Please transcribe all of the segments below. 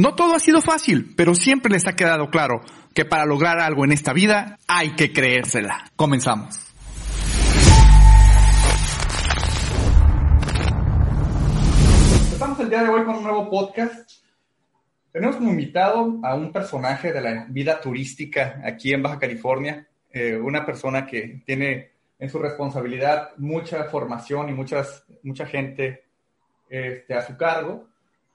No todo ha sido fácil, pero siempre les ha quedado claro que para lograr algo en esta vida hay que creérsela. Comenzamos. Estamos el día de hoy con un nuevo podcast. Tenemos como invitado a un personaje de la vida turística aquí en Baja California, eh, una persona que tiene en su responsabilidad mucha formación y muchas, mucha gente este, a su cargo.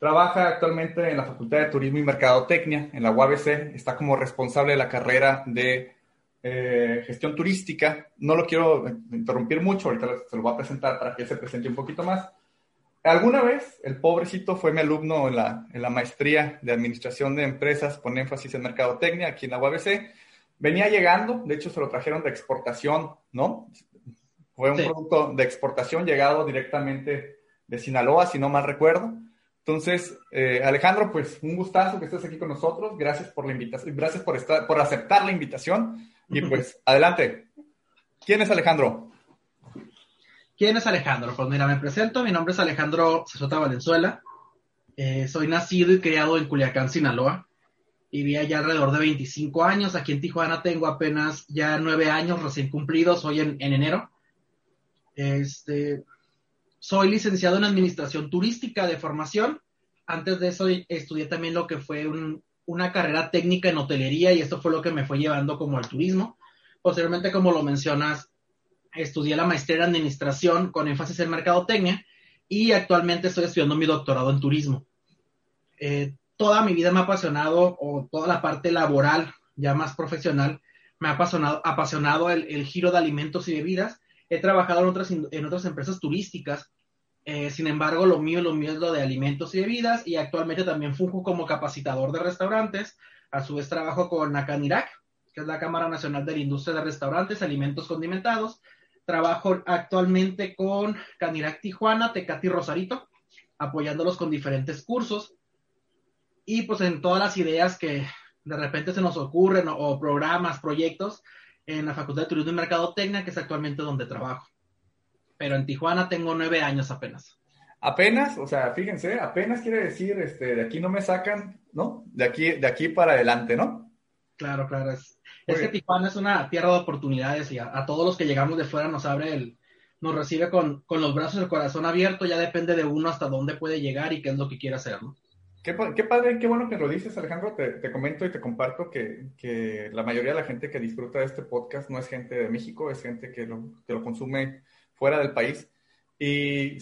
Trabaja actualmente en la Facultad de Turismo y Mercadotecnia, en la UABC. Está como responsable de la carrera de eh, gestión turística. No lo quiero interrumpir mucho, ahorita se lo voy a presentar para que se presente un poquito más. Alguna vez el pobrecito fue mi alumno en la, en la maestría de Administración de Empresas con énfasis en Mercadotecnia aquí en la UABC. Venía llegando, de hecho se lo trajeron de exportación, ¿no? Fue un sí. producto de exportación llegado directamente de Sinaloa, si no mal recuerdo. Entonces, eh, Alejandro, pues un gustazo que estés aquí con nosotros. Gracias por la invitación, gracias por estar, por aceptar la invitación. Y pues, adelante. ¿Quién es Alejandro? ¿Quién es Alejandro? Pues mira, me presento. Mi nombre es Alejandro Cesota Valenzuela. Eh, soy nacido y criado en Culiacán, Sinaloa. Viví allá alrededor de 25 años. Aquí en Tijuana tengo apenas ya nueve años recién cumplidos, hoy en, en enero. Este, soy licenciado en Administración Turística de formación. Antes de eso estudié también lo que fue un, una carrera técnica en hotelería y esto fue lo que me fue llevando como al turismo. Posteriormente, como lo mencionas, estudié la maestría en Administración con énfasis en Mercadotecnia y actualmente estoy estudiando mi doctorado en Turismo. Eh, toda mi vida me ha apasionado, o toda la parte laboral, ya más profesional, me ha apasionado, apasionado el giro de alimentos y bebidas he trabajado en otras, empresas turísticas, eh, sin embargo, lo mío, lo mío es lo de alimentos y bebidas y actualmente también funjo como capacitador de restaurantes. A su vez trabajo con la Canirac, que es la Cámara Nacional de la Industria de Restaurantes, Alimentos Condimentados. Trabajo actualmente con Canirac Tijuana, Tecati Rosarito, apoyándolos con diferentes cursos y pues en todas las ideas que de repente se nos ocurren o programas, proyectos, en la Facultad de Turismo y Mercadotecnia, que es actualmente donde trabajo. Pero en Tijuana tengo nueve años apenas. Apenas, o sea, fíjense, apenas quiere decir, este, de aquí no me sacan, ¿no? De aquí, de aquí para adelante, ¿no? Claro, claro. Es, es que Tijuana es una tierra de oportunidades y a, a, todos los que llegamos de fuera nos abre el, nos recibe con, con los brazos y el corazón abierto, ya depende de uno hasta dónde puede llegar y qué es lo que quiere hacer, ¿no? Qué, qué, padre, qué bueno que lo dices, Alejandro. Te, te comento y te comparto que, que, la mayoría de la gente que disfruta de este podcast no es gente de México, es gente que lo, que lo consume fuera del país. Y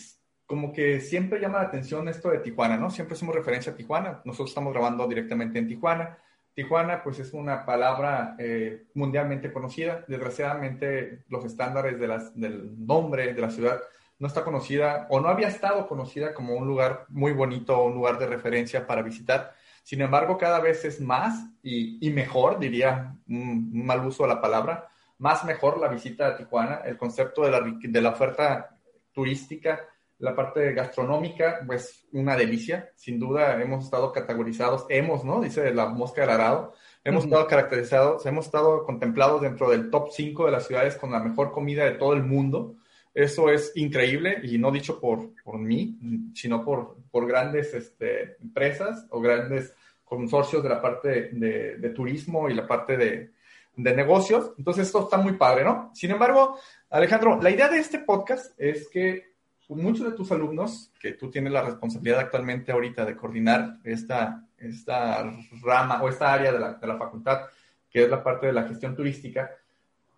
como que siempre llama la atención esto de Tijuana, ¿no? Siempre hacemos referencia a Tijuana. Nosotros estamos grabando directamente en Tijuana. Tijuana, pues es una palabra eh, mundialmente conocida. Desgraciadamente, los estándares de las, del nombre de la ciudad no está conocida o no había estado conocida como un lugar muy bonito, un lugar de referencia para visitar. Sin embargo, cada vez es más y, y mejor, diría un, un, mal uso de la palabra, más mejor la visita a Tijuana, el concepto de la, de la oferta turística, la parte gastronómica, pues una delicia, sin duda hemos estado categorizados, hemos, ¿no? Dice la mosca del arado, hemos uh -huh. estado caracterizados, hemos estado contemplados dentro del top 5 de las ciudades con la mejor comida de todo el mundo. Eso es increíble y no dicho por, por mí, sino por, por grandes este, empresas o grandes consorcios de la parte de, turismo y la parte de, de, negocios. Entonces esto está muy padre, ¿no? Sin embargo, Alejandro, la idea de este podcast es que muchos de tus alumnos, que tú tienes la responsabilidad actualmente ahorita de coordinar esta, esta rama o esta área de la, de la facultad, que es la parte de la gestión turística,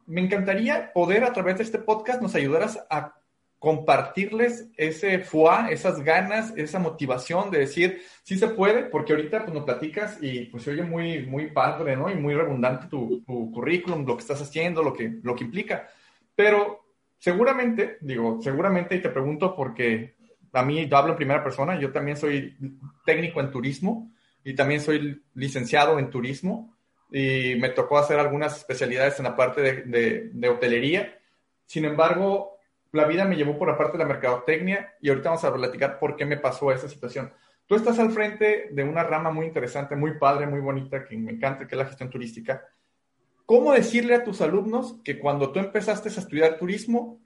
me encantaría poder a través de este podcast nos ayudaras a compartirles ese foie, esas ganas, esa motivación de decir, sí se puede, porque ahorita pues nos platicas y pues se oye muy, muy padre, ¿no? Y muy redundante tu, tu currículum, lo que estás haciendo, lo que, lo que implica. Pero seguramente, digo, seguramente, y te pregunto porque a mí yo hablo en primera persona, yo también soy técnico en turismo y también soy licenciado en turismo y me tocó hacer algunas especialidades en la parte de, de, hotelería. Sin embargo, la vida me llevó por la parte de la mercadotecnia y ahorita vamos a platicar por qué me pasó esa situación. Tú estás al frente de una rama muy interesante, muy padre, muy bonita, que me encanta, que es la gestión turística. ¿Cómo decirle a tus alumnos que cuando tú empezaste a estudiar turismo,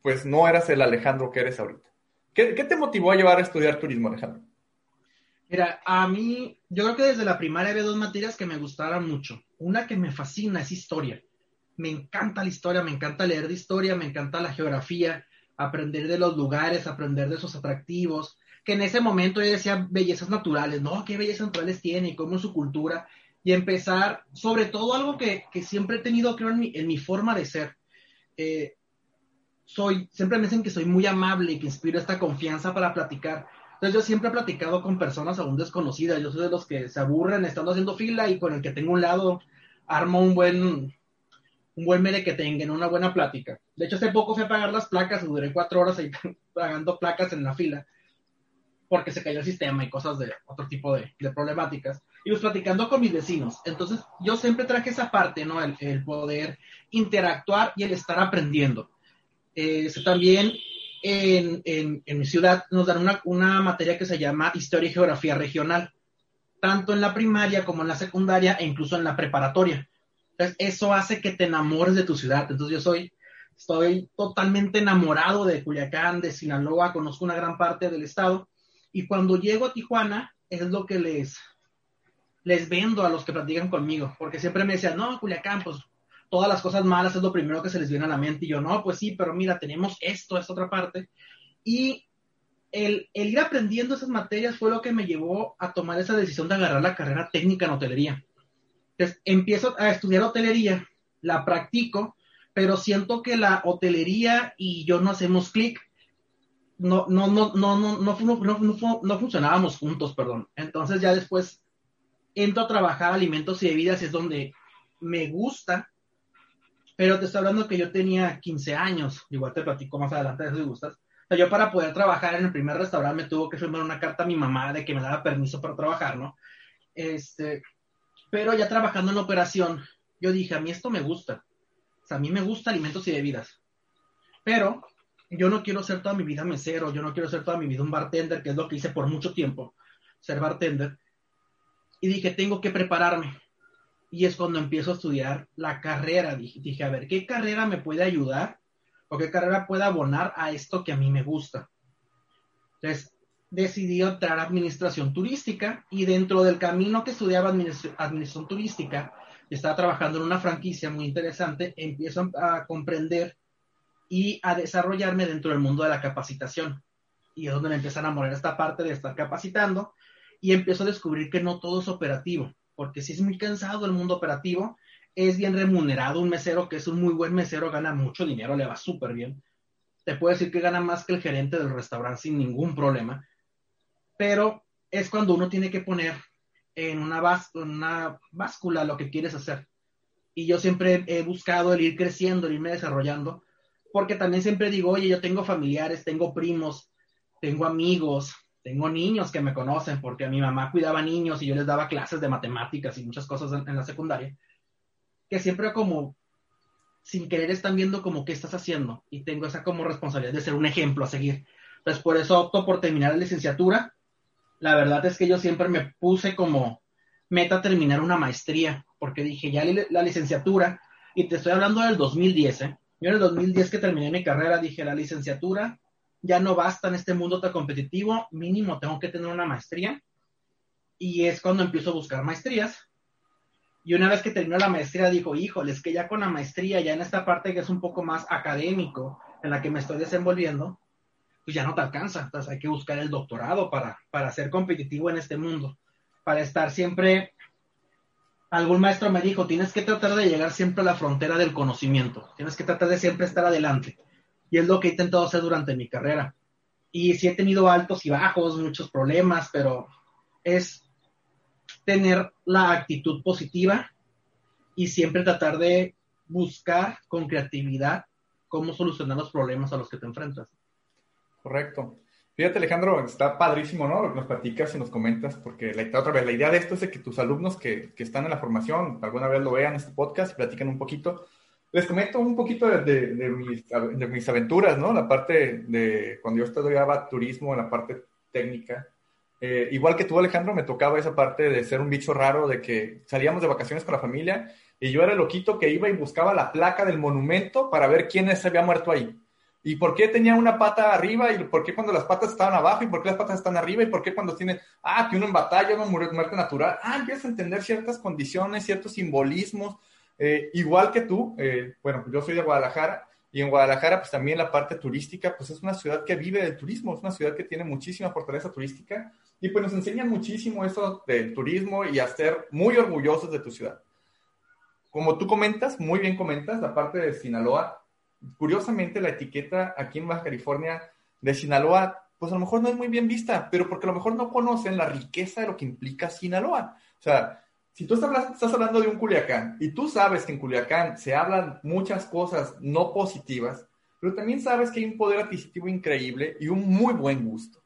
pues no eras el Alejandro que eres ahorita? ¿Qué, te motivó a llevar a estudiar turismo, Alejandro? Mira, a mí, yo creo que desde la primaria había dos materias que me gustaron mucho. Una que me fascina es historia. Me encanta la historia, me encanta leer de historia, me encanta la geografía, aprender de los lugares, aprender de sus atractivos, que en ese momento yo decía bellezas naturales, ¿no? ¿Qué bellezas naturales tiene y cómo es su cultura? y empezar, sobre todo algo que, que siempre he tenido, creo, en mi, en mi forma de ser. Eh, soy, siempre me dicen que soy muy amable y que inspiro esta confianza para platicar. Entonces yo siempre he platicado con personas aún desconocidas. Yo soy de los que se aburren estando haciendo fila y con el que tengo un lado armo un buen, un buen mere que tengan, una buena plática. De hecho, hace poco fui a pagar las placas y duré cuatro horas ahí pagando placas en la fila porque se cayó el sistema y cosas de otro tipo de, problemáticas y pues platicando con mis vecinos. Entonces, yo siempre traje esa parte, ¿no? El, poder interactuar y el estar aprendiendo. Eh, también en, en, mi ciudad nos dan una, una materia que se llama Historia y Geografía Regional, tanto en la primaria como en la secundaria e incluso en la preparatoria. Entonces, eso hace que te enamores de tu ciudad. Entonces, yo soy, estoy totalmente enamorado de Culiacán, de Sinaloa, conozco una gran parte del estado. Y cuando llego a Tijuana, es lo que les, les vendo a los que platican conmigo, porque siempre me decían, no, Culiacán, pues todas las cosas malas es lo primero que se les viene a la mente. Y yo, no, pues sí, pero mira, tenemos esto, esta otra parte. Y el, el, ir aprendiendo esas materias fue lo que me llevó a tomar esa decisión de agarrar la carrera técnica en hotelería. Entonces, empiezo a estudiar hotelería, la practico, pero siento que la hotelería y yo no hacemos clic. No, no, no, no, no, no, no, no, no funcionábamos juntos, perdón. Entonces ya después entro a trabajar alimentos y bebidas, es donde me gusta, pero te estoy hablando que yo tenía 15 años, igual te platico más adelante de si gustas. O sea, yo para poder trabajar en el primer restaurante me tuvo que firmar una carta a mi mamá de que me daba permiso para trabajar, ¿no? Este, pero ya trabajando en la operación, yo dije, a mí esto me gusta. O sea, a mí me gusta alimentos y bebidas. Pero yo no quiero ser toda mi vida mesero, yo no quiero ser toda mi vida un bartender, que es lo que hice por mucho tiempo, ser bartender y dije, tengo que prepararme. Y es cuando empiezo a estudiar la carrera. Dije, dije, a ver, ¿qué carrera me puede ayudar o qué carrera puede abonar a esto que a mí me gusta? Entonces, decidí entrar a administración turística y dentro del camino que estudiaba administración turística, estaba trabajando en una franquicia muy interesante, empiezo a comprender y a desarrollarme dentro del mundo de la capacitación. Y es donde me empieza a enamorar esta parte de estar capacitando y empiezo a descubrir que no todo es operativo, porque si es muy cansado el mundo operativo, es bien remunerado un mesero que es un muy buen mesero, gana mucho dinero, le va súper bien. Te puedo decir que gana más que el gerente del restaurante sin ningún problema, pero es cuando uno tiene que poner en una, una báscula lo que quieres hacer. Y yo siempre he buscado el ir creciendo, el irme desarrollando, porque también siempre digo, oye, yo tengo familiares, tengo primos, tengo amigos, tengo niños que me conocen porque mi mamá cuidaba niños y yo les daba clases de matemáticas y muchas cosas en, la secundaria, que siempre como sin querer están viendo como qué estás haciendo y tengo esa como responsabilidad de ser un ejemplo a seguir. Entonces por eso opto por terminar la licenciatura. La verdad es que yo siempre me puse como meta terminar una maestría porque dije ya la licenciatura y te estoy hablando del 2010, ¿eh? Yo en el 2010 que terminé mi carrera dije la licenciatura ya no basta en este mundo tan competitivo, mínimo tengo que tener una maestría. Y es cuando empiezo a buscar maestrías. Y una vez que terminó la maestría, digo, híjole, es que ya con la maestría, ya en esta parte que es un poco más académico, en la que me estoy desenvolviendo, pues ya no te alcanza. Entonces hay que buscar el doctorado para, para ser competitivo en este mundo, para estar siempre... Algún maestro me dijo, tienes que tratar de llegar siempre a la frontera del conocimiento, tienes que tratar de siempre estar adelante. Y es lo que he intentado hacer durante mi carrera. Y sí he tenido altos y bajos, muchos problemas, pero es tener la actitud positiva y siempre tratar de buscar con creatividad cómo solucionar los problemas a los que te enfrentas. Correcto. Fíjate, Alejandro, está padrísimo, ¿no? Lo que nos platicas y nos comentas, porque la, otra vez, la idea de esto es que tus alumnos que, que están en la formación alguna vez lo vean este podcast y platican un poquito. Les comento un poquito de, de, mis, de, mis, aventuras, ¿no? La parte de cuando yo estudiaba turismo, en la parte técnica. Eh, igual que tú, Alejandro, me tocaba esa parte de ser un bicho raro, de que salíamos de vacaciones con la familia y yo era el loquito que iba y buscaba la placa del monumento para ver quién se había muerto ahí. ¿Y por qué tenía una pata arriba? ¿Y por qué cuando las patas estaban abajo? ¿Y por qué las patas están arriba? ¿Y por qué cuando tiene, ah, que uno en batalla, uno murió muerte natural? Ah, empiezas a entender ciertas condiciones, ciertos simbolismos. Eh, igual que tú, eh, bueno, yo soy de Guadalajara y en Guadalajara pues también la parte turística, pues es una ciudad que vive del turismo, es una ciudad que tiene muchísima fortaleza turística y pues nos enseñan muchísimo eso del turismo y a ser muy orgullosos de tu ciudad como tú comentas, muy bien comentas, la parte de Sinaloa, curiosamente la etiqueta aquí en Baja California de Sinaloa, pues a lo mejor no es muy bien vista, pero porque a lo mejor no conocen la riqueza de lo que implica Sinaloa. O sea, si tú estás, hablando de un Culiacán y tú sabes que en Culiacán se hablan muchas cosas no positivas, pero también sabes que hay un poder adquisitivo increíble y un muy buen gusto.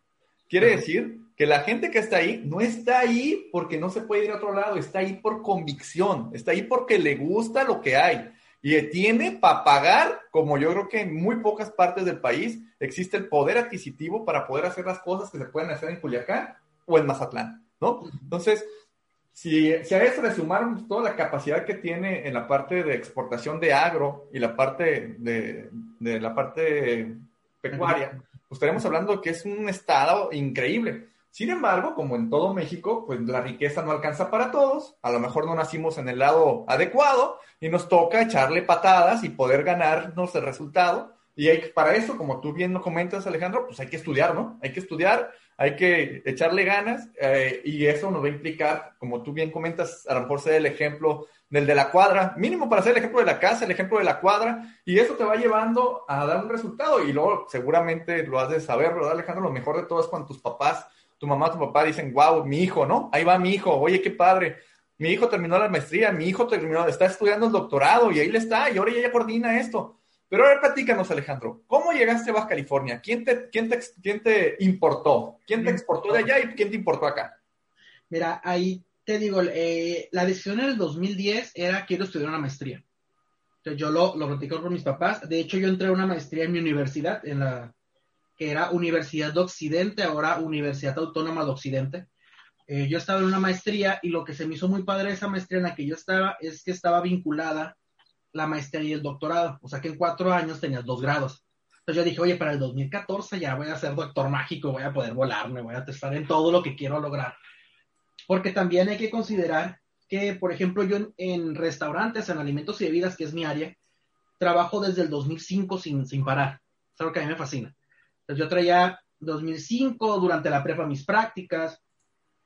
Quiere decir que la gente que está ahí no está ahí porque no se puede ir a otro lado, está ahí por convicción, está ahí porque le gusta lo que hay y tiene para pagar, como yo creo que en muy pocas partes del país existe el poder adquisitivo para poder hacer las cosas que se pueden hacer en Culiacán o en Mazatlán, ¿no? Entonces, si, si a eso le sumamos toda la capacidad que tiene en la parte de exportación de agro y la parte de, de la parte pecuaria, pues estaremos hablando que es un estado increíble. Sin embargo, como en todo México, pues la riqueza no alcanza para todos. A lo mejor no nacimos en el lado adecuado y nos toca echarle patadas y poder ganarnos el resultado. Y hay, para eso, como tú bien lo comentas, Alejandro, pues hay que estudiar, ¿no? Hay que estudiar, hay que echarle ganas eh, y eso nos va a implicar, como tú bien comentas, a lo mejor ser el ejemplo del de la cuadra, mínimo para ser el ejemplo de la casa, el ejemplo de la cuadra, y eso te va llevando a dar un resultado. Y luego seguramente lo has de saber, ¿verdad, Alejandro? Lo mejor de todo es cuando tus papás tu mamá, tu papá dicen, wow, mi hijo, ¿no? Ahí va mi hijo, oye, qué padre. Mi hijo terminó la maestría, mi hijo terminó, está estudiando el doctorado y ahí le está, y ahora ya coordina esto. Pero ahora platícanos, Alejandro, ¿cómo llegaste a Baja California? ¿Quién te, quién te, quién te importó? ¿Quién te exportó de allá y quién te importó acá? Mira, ahí te digo, eh, la decisión en el 2010 era quiero estudiar una maestría. Entonces yo lo, lo platicé con mis papás. De hecho, yo entré a una maestría en mi universidad, en la que era Universidad de Occidente, ahora Universidad Autónoma de Occidente. Eh, yo estaba en una maestría y lo que se me hizo muy padre de esa maestría en la que yo estaba es que estaba vinculada la maestría y el doctorado. O sea que en cuatro años tenías dos grados. Entonces yo dije, oye, para el 2014 ya voy a ser doctor mágico, voy a poder volarme, voy a testar en todo lo que quiero lograr. Porque también hay que considerar que, por ejemplo, yo en, restaurantes, en alimentos y bebidas, que es mi área, trabajo desde el 2005 sin, sin parar. Es algo que a mí me fascina. Entonces yo traía 2005 durante la prepa mis prácticas,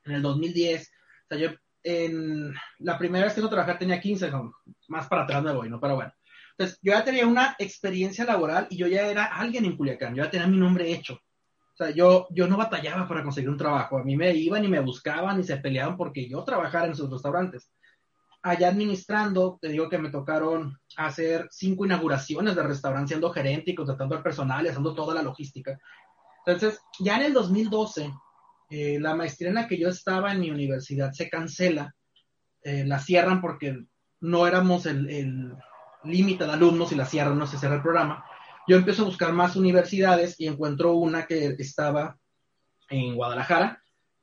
en el 2010, o sea, yo en la primera vez que no trabajé tenía 15, más para atrás me voy, ¿no? Pero bueno. Entonces, yo ya tenía una experiencia laboral y yo ya era alguien en Culiacán, yo ya tenía mi nombre hecho. O sea, yo, yo no batallaba para conseguir un trabajo. A mí me iban y me buscaban y se peleaban porque yo trabajara en sus restaurantes. Allá administrando, te digo que me tocaron hacer cinco inauguraciones de restaurante siendo gerente y contratando al personal y haciendo toda la logística. Entonces, ya en el 2012, eh, la maestría en la que yo estaba en mi universidad se cancela, eh, la cierran porque no éramos el límite de alumnos y la cierran, no se cierra el programa. Yo empiezo a buscar más universidades y encuentro una que estaba en Guadalajara,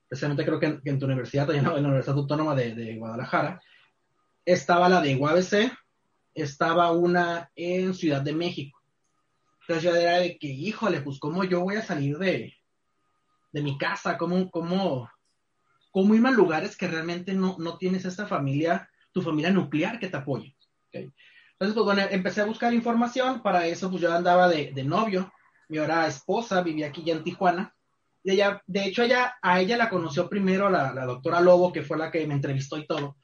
precisamente creo que en, tu universidad, en la Universidad Autónoma de, de Guadalajara, estaba la de UABC, estaba una en Ciudad de México. Entonces yo era de que, híjole, pues cómo yo voy a salir de, de mi casa, cómo, cómo, cómo irme a lugares que realmente no, no tienes esta familia, tu familia nuclear que te apoye. Entonces, pues bueno, empecé a buscar información, para eso pues yo andaba de, de novio mi ahora esposa, vivía aquí ya en Tijuana. Y ella, de hecho, ella, a ella la conoció primero la, la doctora Lobo, que fue la que me entrevistó y todo.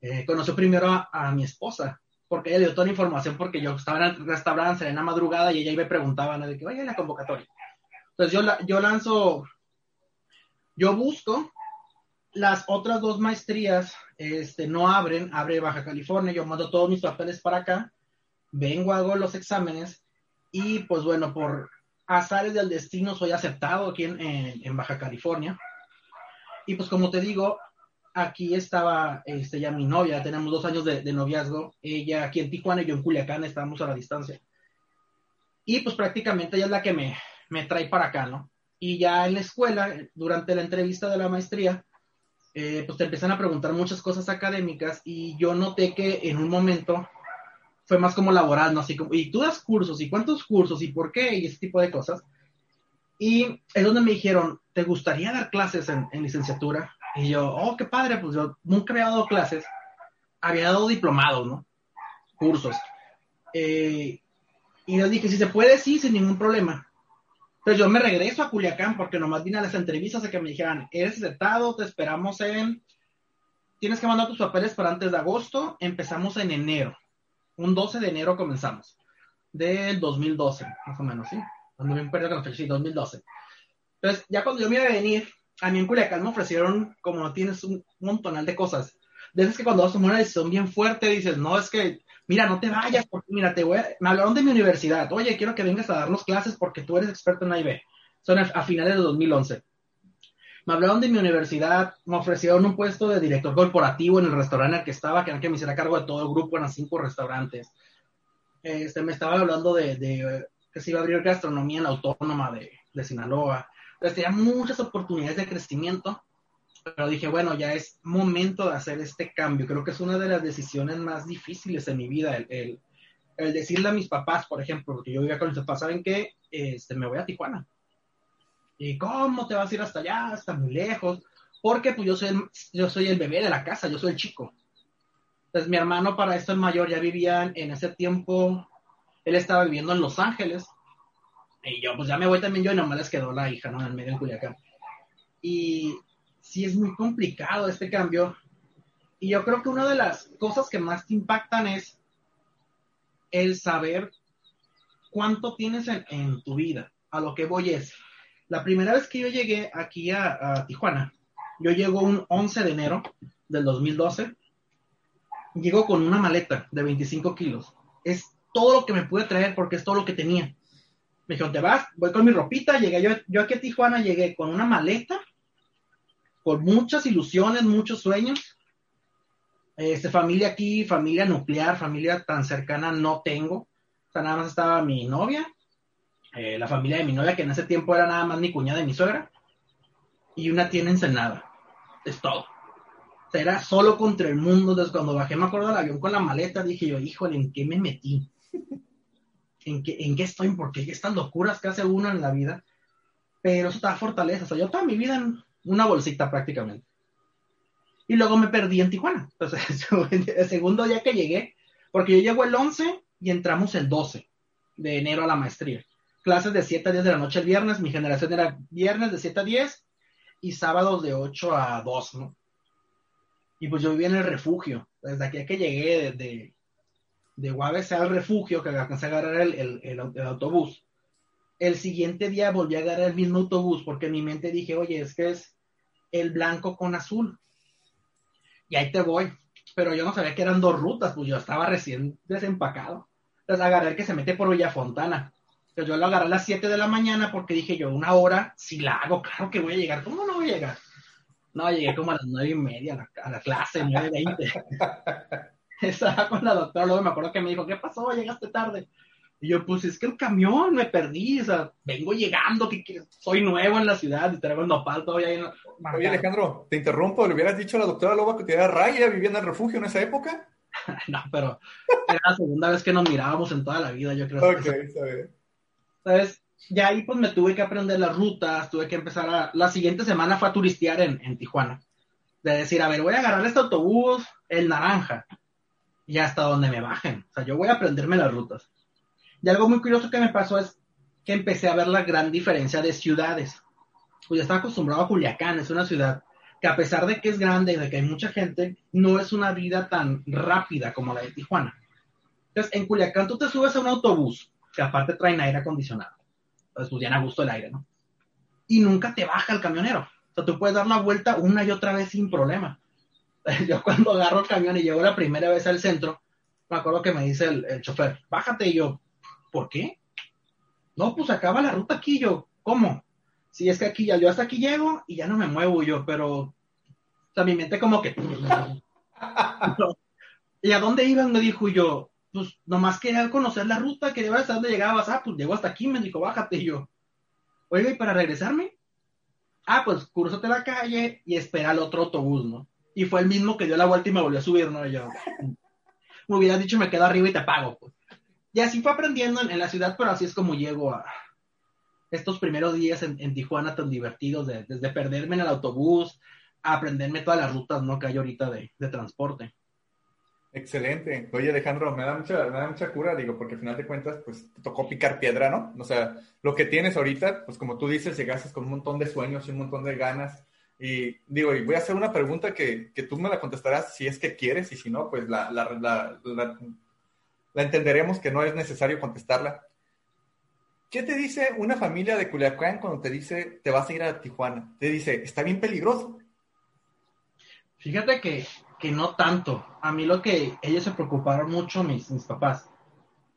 Eh, conoció primero a, mi esposa, porque ella dio toda la información porque yo estaba en el restaurante, serena madrugada, y ella iba preguntaba, ¿no? de que vaya la convocatoria. Entonces yo, la, yo lanzo, yo busco, las otras dos maestrías este, no abren, abre Baja California, yo mando todos mis papeles para acá, vengo, hago los exámenes, y pues bueno, por azares del destino soy aceptado aquí en, en, Baja California. Y pues como te digo, aquí estaba este, ya mi novia, tenemos dos años de, de, noviazgo, ella aquí en Tijuana y yo en Culiacán, estábamos a la distancia. Y pues prácticamente ella es la que me, me trae para acá, ¿no? Y ya en la escuela, durante la entrevista de la maestría, eh, pues te empiezan a preguntar muchas cosas académicas y yo noté que en un momento fue más como laboral, ¿no? Así como, y tú das cursos, y cuántos cursos, y por qué, y ese tipo de cosas. Y es donde me dijeron, ¿te gustaría dar clases en, en licenciatura? Y yo, oh, qué padre, pues yo nunca había dado clases, había dado diplomados, ¿no? Cursos. Eh, y yo dije, si se puede, sí, sin ningún problema. Entonces yo me regreso a Culiacán porque nomás vine a las entrevistas a que me dijeran, eres aceptado, te esperamos en... Tienes que mandar tus papeles para antes de agosto, empezamos en enero. Un 12 de enero comenzamos. Del 2012, más o menos, ¿sí? Cuando me perdido con la fecha, sí, 2012. Entonces, ya cuando yo me iba a venir, a mí en Culiacán me ofrecieron, como tienes un montonal de cosas. De que cuando vas a tomar una decisión bien fuerte, dices, no, es que, mira, no te vayas, porque mira, te voy a... me hablaron de mi universidad, oye, quiero que vengas a darnos clases porque tú eres experto en AIB. Son a, finales de 2011. Me hablaron de mi universidad, me ofrecieron un puesto de director corporativo en el restaurante el que estaba, que era que me hiciera cargo de todo el grupo, eran cinco restaurantes. Este, me estaban hablando de, que se iba a abrir gastronomía en la autónoma de, de Sinaloa entonces tenía muchas oportunidades de crecimiento, pero dije, bueno, ya es momento de hacer este cambio. Creo que es una de las decisiones más difíciles en mi vida, el, el, el decirle a mis papás, por ejemplo, porque yo vivía con mis papás, ¿saben qué? Este, me voy a Tijuana. ¿Y cómo te vas a ir hasta allá? Está muy lejos. Porque pues yo soy, el, yo soy el bebé de la casa, yo soy el chico. Entonces mi hermano para esto el mayor ya vivía en ese tiempo, él estaba viviendo en Los Ángeles y yo, pues ya me voy también yo y nomás les quedó la hija, ¿no? En medio de Culiacán. Y sí es muy complicado este cambio. Y yo creo que una de las cosas que más te impactan es el saber cuánto tienes en, tu vida. A lo que voy es, la primera vez que yo llegué aquí a, a Tijuana, yo llego un 11 de enero del 2012, llego con una maleta de 25 kilos. Es todo lo que me pude traer porque es todo lo que tenía. Me dijeron, te vas, voy con mi ropita, llegué yo, yo aquí a Tijuana, llegué con una maleta, con muchas ilusiones, muchos sueños. Este, familia aquí, familia nuclear, familia tan cercana no tengo. O sea, nada más estaba mi novia, eh, la familia de mi novia, que en ese tiempo era nada más mi cuñada y mi suegra, y una tienda Ensenada. Es todo. O sea, era solo contra el mundo. Entonces, cuando bajé, me acuerdo del avión con la maleta, dije yo, híjole, ¿en qué me metí? en qué, en qué estoy, porque hay estas locuras que hace uno en la vida, pero eso te da fortaleza. O sea, yo toda mi vida una bolsita prácticamente. Y luego me perdí en Tijuana. Entonces, el segundo día que llegué, porque yo llego el 11 y entramos el 12 de enero a la maestría. Clases de 7 a 10 de la noche el viernes, mi generación era viernes de 7 a 10 y sábados de 8 a 2, ¿no? Y pues yo vivía en el refugio. Desde aquí a que llegué, de, de Guaves al refugio, que alcancé a agarrar el, el, autobús. El siguiente día volví a agarrar el mismo autobús porque en mi mente dije, oye, es que es el blanco con azul. Y ahí te voy. Pero yo no sabía que eran dos rutas, pues yo estaba recién desempacado. Entonces agarré el que se mete por Villa Fontana. Entonces yo lo agarré a las 7 de la mañana porque dije yo, una hora, si la hago, claro que voy a llegar. ¿Cómo no voy a llegar? No, llegué como a las nueve y media a la, a la clase, nueve veinte. estaba con la doctora, luego me acuerdo que me dijo, ¿qué pasó? Llegaste tarde. Y yo, pues es que el camión me perdí, o sea, vengo llegando, que, que soy nuevo en la ciudad y traigo el nopal todavía. En... Oye, Alejandro, te interrumpo, ¿le hubieras dicho a la doctora Loba que te diera raya, vivía en el refugio en esa época? no, pero era la segunda vez que nos mirábamos en toda la vida, yo creo. Ok, está bien. Entonces, ya ahí pues me tuve que aprender las rutas, tuve que empezar a... La siguiente semana fue a turistear en, en Tijuana. De decir, a ver, voy a agarrar este autobús, el naranja y hasta donde me bajen. O sea, yo voy a aprenderme las rutas. Y algo muy curioso que me pasó es que empecé a ver la gran diferencia de ciudades. Pues ya estaba acostumbrado a Culiacán, es una ciudad que a pesar de que es grande y de que hay mucha gente, no es una vida tan rápida como la de Tijuana. Entonces, en Culiacán tú te subes a un autobús, que aparte traen aire acondicionado. Entonces, pues a gusto el aire, ¿no? Y nunca te baja el camionero. O sea, tú puedes dar la vuelta una y otra vez sin problema. Yo cuando agarro el camión y llego la primera vez al centro, me acuerdo que me dice el, el chofer, bájate y yo, ¿por qué? No, pues acaba la ruta aquí, yo, ¿cómo? Si es que aquí ya, yo hasta aquí llego y ya no me muevo yo, pero, o sea, mi mente como que... ¿Y a dónde iban? Me dijo yo, pues nomás quería conocer la ruta, quería ver hasta dónde llegabas. Ah, pues llegó hasta aquí, me dijo, bájate. Y yo, oiga, ¿y para regresarme? Ah, pues cruzate la calle y espera el otro autobús, ¿no? Y fue el mismo que dio la vuelta y me volvió a subir, ¿no? Y yo, me hubieras dicho, me quedo arriba y te pago, pues. Y así fue aprendiendo en, la ciudad, pero así es como llego a estos primeros días en, Tijuana tan divertidos, desde perderme en el autobús, a aprenderme todas las rutas, ¿no? Que hay ahorita de, transporte. Excelente. Oye, Alejandro, me da mucha, me da mucha cura, digo, porque al final de cuentas, pues te tocó picar piedra, ¿no? O sea, lo que tienes ahorita, pues como tú dices, llegaste con un montón de sueños y un montón de ganas. Y digo, y voy a hacer una pregunta que, que tú me la contestarás si es que quieres y si no, pues la, la, la, la, entenderemos que no es necesario contestarla. ¿Qué te dice una familia de Culiacán cuando te dice te vas a ir a Tijuana? Te dice, está bien peligroso. Fíjate que que no tanto. A mí lo que ellos se preocuparon mucho, mis, mis papás,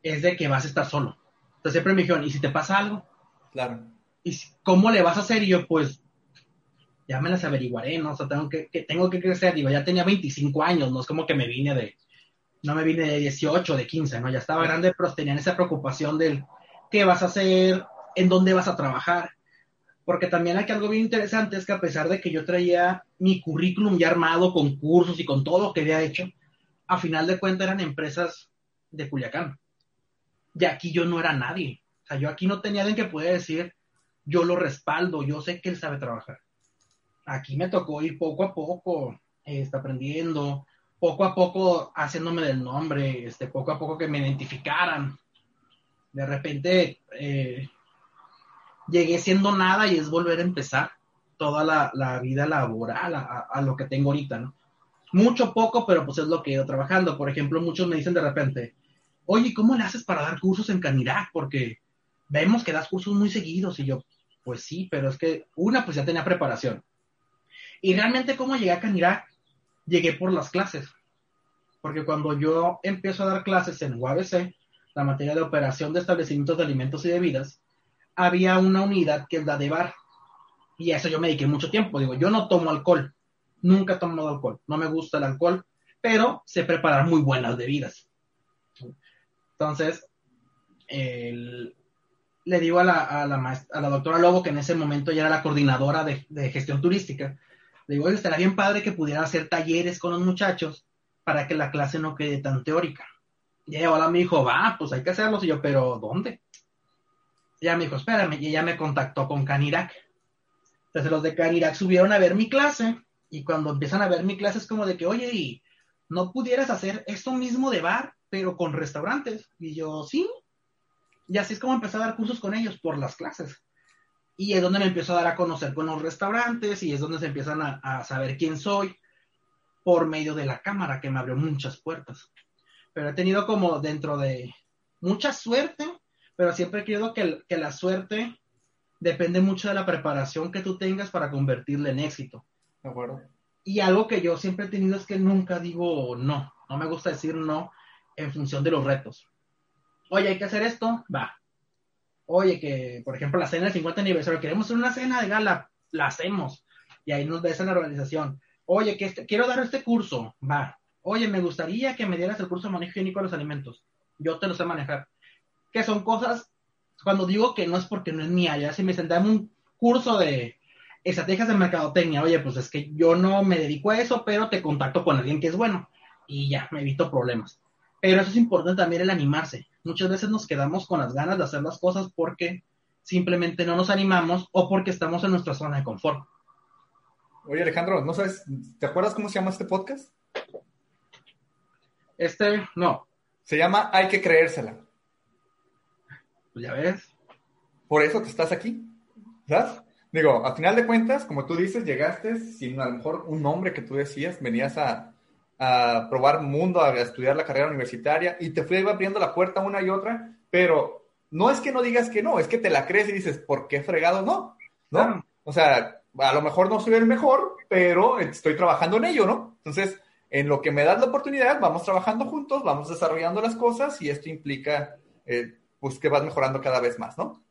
es de que vas a estar solo. Entonces siempre me dijeron, ¿y si te pasa algo? Claro. ¿Y cómo le vas a hacer? Y yo, pues, ya me las averiguaré, ¿no? O sea, tengo que, tengo que crecer. Digo, ya tenía 25 años, no es como que me vine de, no me vine de 18, de 15, ¿no? Ya estaba grande, pero tenían esa preocupación del qué vas a hacer, en dónde vas a trabajar porque también hay algo bien interesante es que a pesar de que yo traía mi currículum ya armado con cursos y con todo lo que había hecho, a final de cuentas eran empresas de Culiacán. Y aquí yo no era nadie. O sea, yo aquí no tenía alguien que pudiera decir, yo lo respaldo, yo sé que él sabe trabajar. Aquí me tocó ir poco a poco, este, aprendiendo, poco a poco haciéndome del nombre, este, poco a poco que me identificaran. De repente, eh, llegué siendo nada y es volver a empezar toda la, vida laboral a, lo que tengo ahorita, ¿no? Mucho, poco, pero pues es lo que he ido trabajando. Por ejemplo, muchos me dicen de repente, oye, ¿cómo le haces para dar cursos en Canirac? Porque vemos que das cursos muy seguidos y yo, pues sí, pero es que una, pues ya tenía preparación. Y realmente, ¿cómo llegué a Canirac? Llegué por las clases. Porque cuando yo empiezo a dar clases en UABC, la materia de operación de establecimientos de alimentos y bebidas, había una unidad que es la de bar. Y a eso yo me dediqué mucho tiempo. Digo, yo no tomo alcohol. Nunca he tomado alcohol. No me gusta el alcohol, pero sé preparar muy buenas bebidas. Entonces, le digo a la, a, la a la doctora Lobo, que en ese momento ya era la coordinadora de gestión turística, le digo, estaría bien padre que pudiera hacer talleres con los muchachos para que la clase no quede tan teórica. Y ella ahora me dijo, va, pues hay que hacerlo. Y yo, pero ¿dónde? ella me dijo, espérame, y ella me contactó con Canirac. Entonces los de Canirac subieron a ver mi clase, y cuando empiezan a ver mi clase es como de que, oye, ¿y no pudieras hacer esto mismo de bar, pero con restaurantes? Y yo, sí. Y así es como empecé a dar cursos con ellos por las clases. Y es donde me empiezo a dar a conocer con los restaurantes, y es donde se empiezan a, a saber quién soy por medio de la cámara, que me abrió muchas puertas. Pero he tenido como dentro de mucha suerte pero siempre creo que, que la suerte depende mucho de la preparación que tú tengas para convertirla en éxito. De acuerdo. Y algo que yo siempre he tenido es que nunca digo no. No me gusta decir no en función de los retos. Oye, hay que hacer esto, va. Oye, que por ejemplo la cena del 50 aniversario, queremos hacer una cena de gala, la hacemos. Y ahí nos ves en la organización. Oye, que este, quiero dar este curso, va. Oye, me gustaría que me dieras el curso de manejo higiénico de los alimentos. Yo te lo sé manejar que son cosas, cuando digo que no es porque no es mi área, si me sentan un curso de estrategias de mercadotecnia, oye, pues es que yo no me dedico a eso, pero te contacto con alguien que es bueno y ya, me evito problemas. Pero eso es importante también el animarse. Muchas veces nos quedamos con las ganas de hacer las cosas porque simplemente no nos animamos o porque estamos en nuestra zona de confort. Oye, Alejandro, ¿no sabes, te acuerdas cómo se llama este podcast? Este, no. Se llama Hay que creérsela. Pues ya ves. por eso te estás aquí, ¿sabes? Digo, a final de cuentas, como tú dices, llegaste sin a lo mejor un nombre que tú decías, venías a, a probar mundo, a estudiar la carrera universitaria y te fue abriendo la puerta una y otra, pero no es que no digas que no, es que te la crees y dices, ¿por qué fregado no? ¿No? O sea, a lo mejor no soy el mejor, pero estoy trabajando en ello, ¿no? Entonces, en lo que me das la oportunidad, vamos trabajando juntos, vamos desarrollando las cosas y esto implica, eh, pues, que vas mejorando cada vez más, ¿no?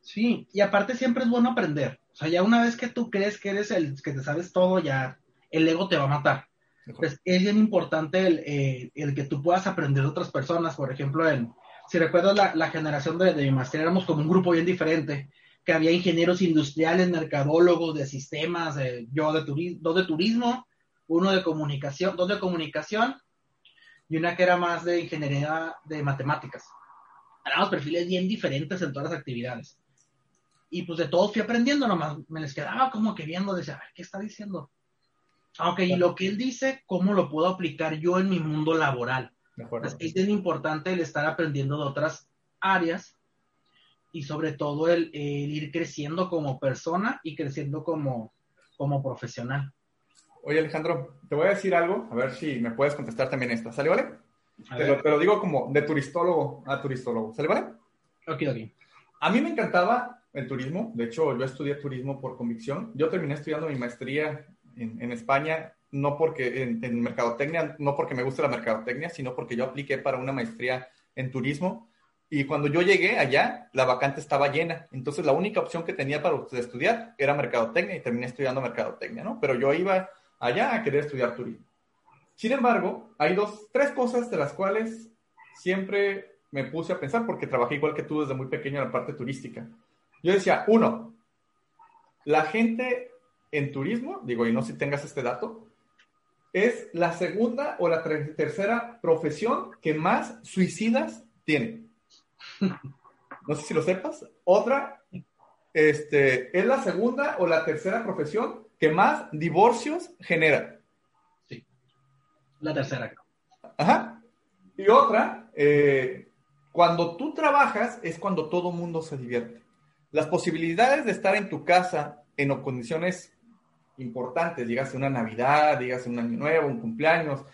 Sí, y aparte siempre es bueno aprender. O sea, ya una vez que tú crees que eres el que te sabes todo, ya el ego te va a matar. Pues es bien importante el, eh, el, que tú puedas aprender de otras personas. Por ejemplo, en, si recuerdas la, la generación de, de mi maestría, éramos como un grupo bien diferente, que había ingenieros industriales, mercadólogos de sistemas, yo de turismo, dos de turismo, uno de comunicación, dos de comunicación y una que era más de ingeniería de matemáticas. Éramos perfiles bien diferentes en todas las actividades. Y pues de todos fui aprendiendo, nomás me les quedaba como que viendo, decía, ¿qué está diciendo? Ah, ok, y lo que él dice, ¿cómo lo puedo aplicar yo en mi mundo laboral? Es, importante el estar aprendiendo de otras áreas y sobre todo el, el, ir creciendo como persona y creciendo como, como profesional. Oye, Alejandro, te voy a decir algo, a ver si me puedes contestar también esto. ¿Sale, vale? Te lo, te lo, digo como de turistólogo a turistólogo. ¿Sale, vale? Ok, ok. A mí me encantaba el turismo. De hecho, yo estudié turismo por convicción. Yo terminé estudiando mi maestría en, en España, no porque en, en, mercadotecnia, no porque me guste la mercadotecnia, sino porque yo apliqué para una maestría en turismo. Y cuando yo llegué allá, la vacante estaba llena. Entonces, la única opción que tenía para estudiar era mercadotecnia y terminé estudiando mercadotecnia, ¿no? Pero yo iba allá a querer estudiar turismo. Sin embargo, hay dos, tres cosas de las cuales siempre me puse a pensar porque trabajé igual que tú desde muy pequeño en la parte turística. Yo decía, uno, la gente en turismo, digo, y no si tengas este dato, es la segunda o la tercera profesión que más suicidas tiene. No sé si lo sepas. Otra, este, es la segunda o la tercera profesión que más divorcios genera. Sí, la tercera. Ajá. Y otra, eh, cuando tú trabajas es cuando todo mundo se divierte. Las posibilidades de estar en tu casa en condiciones importantes, dígase una Navidad, dígase un Año Nuevo, un cumpleaños,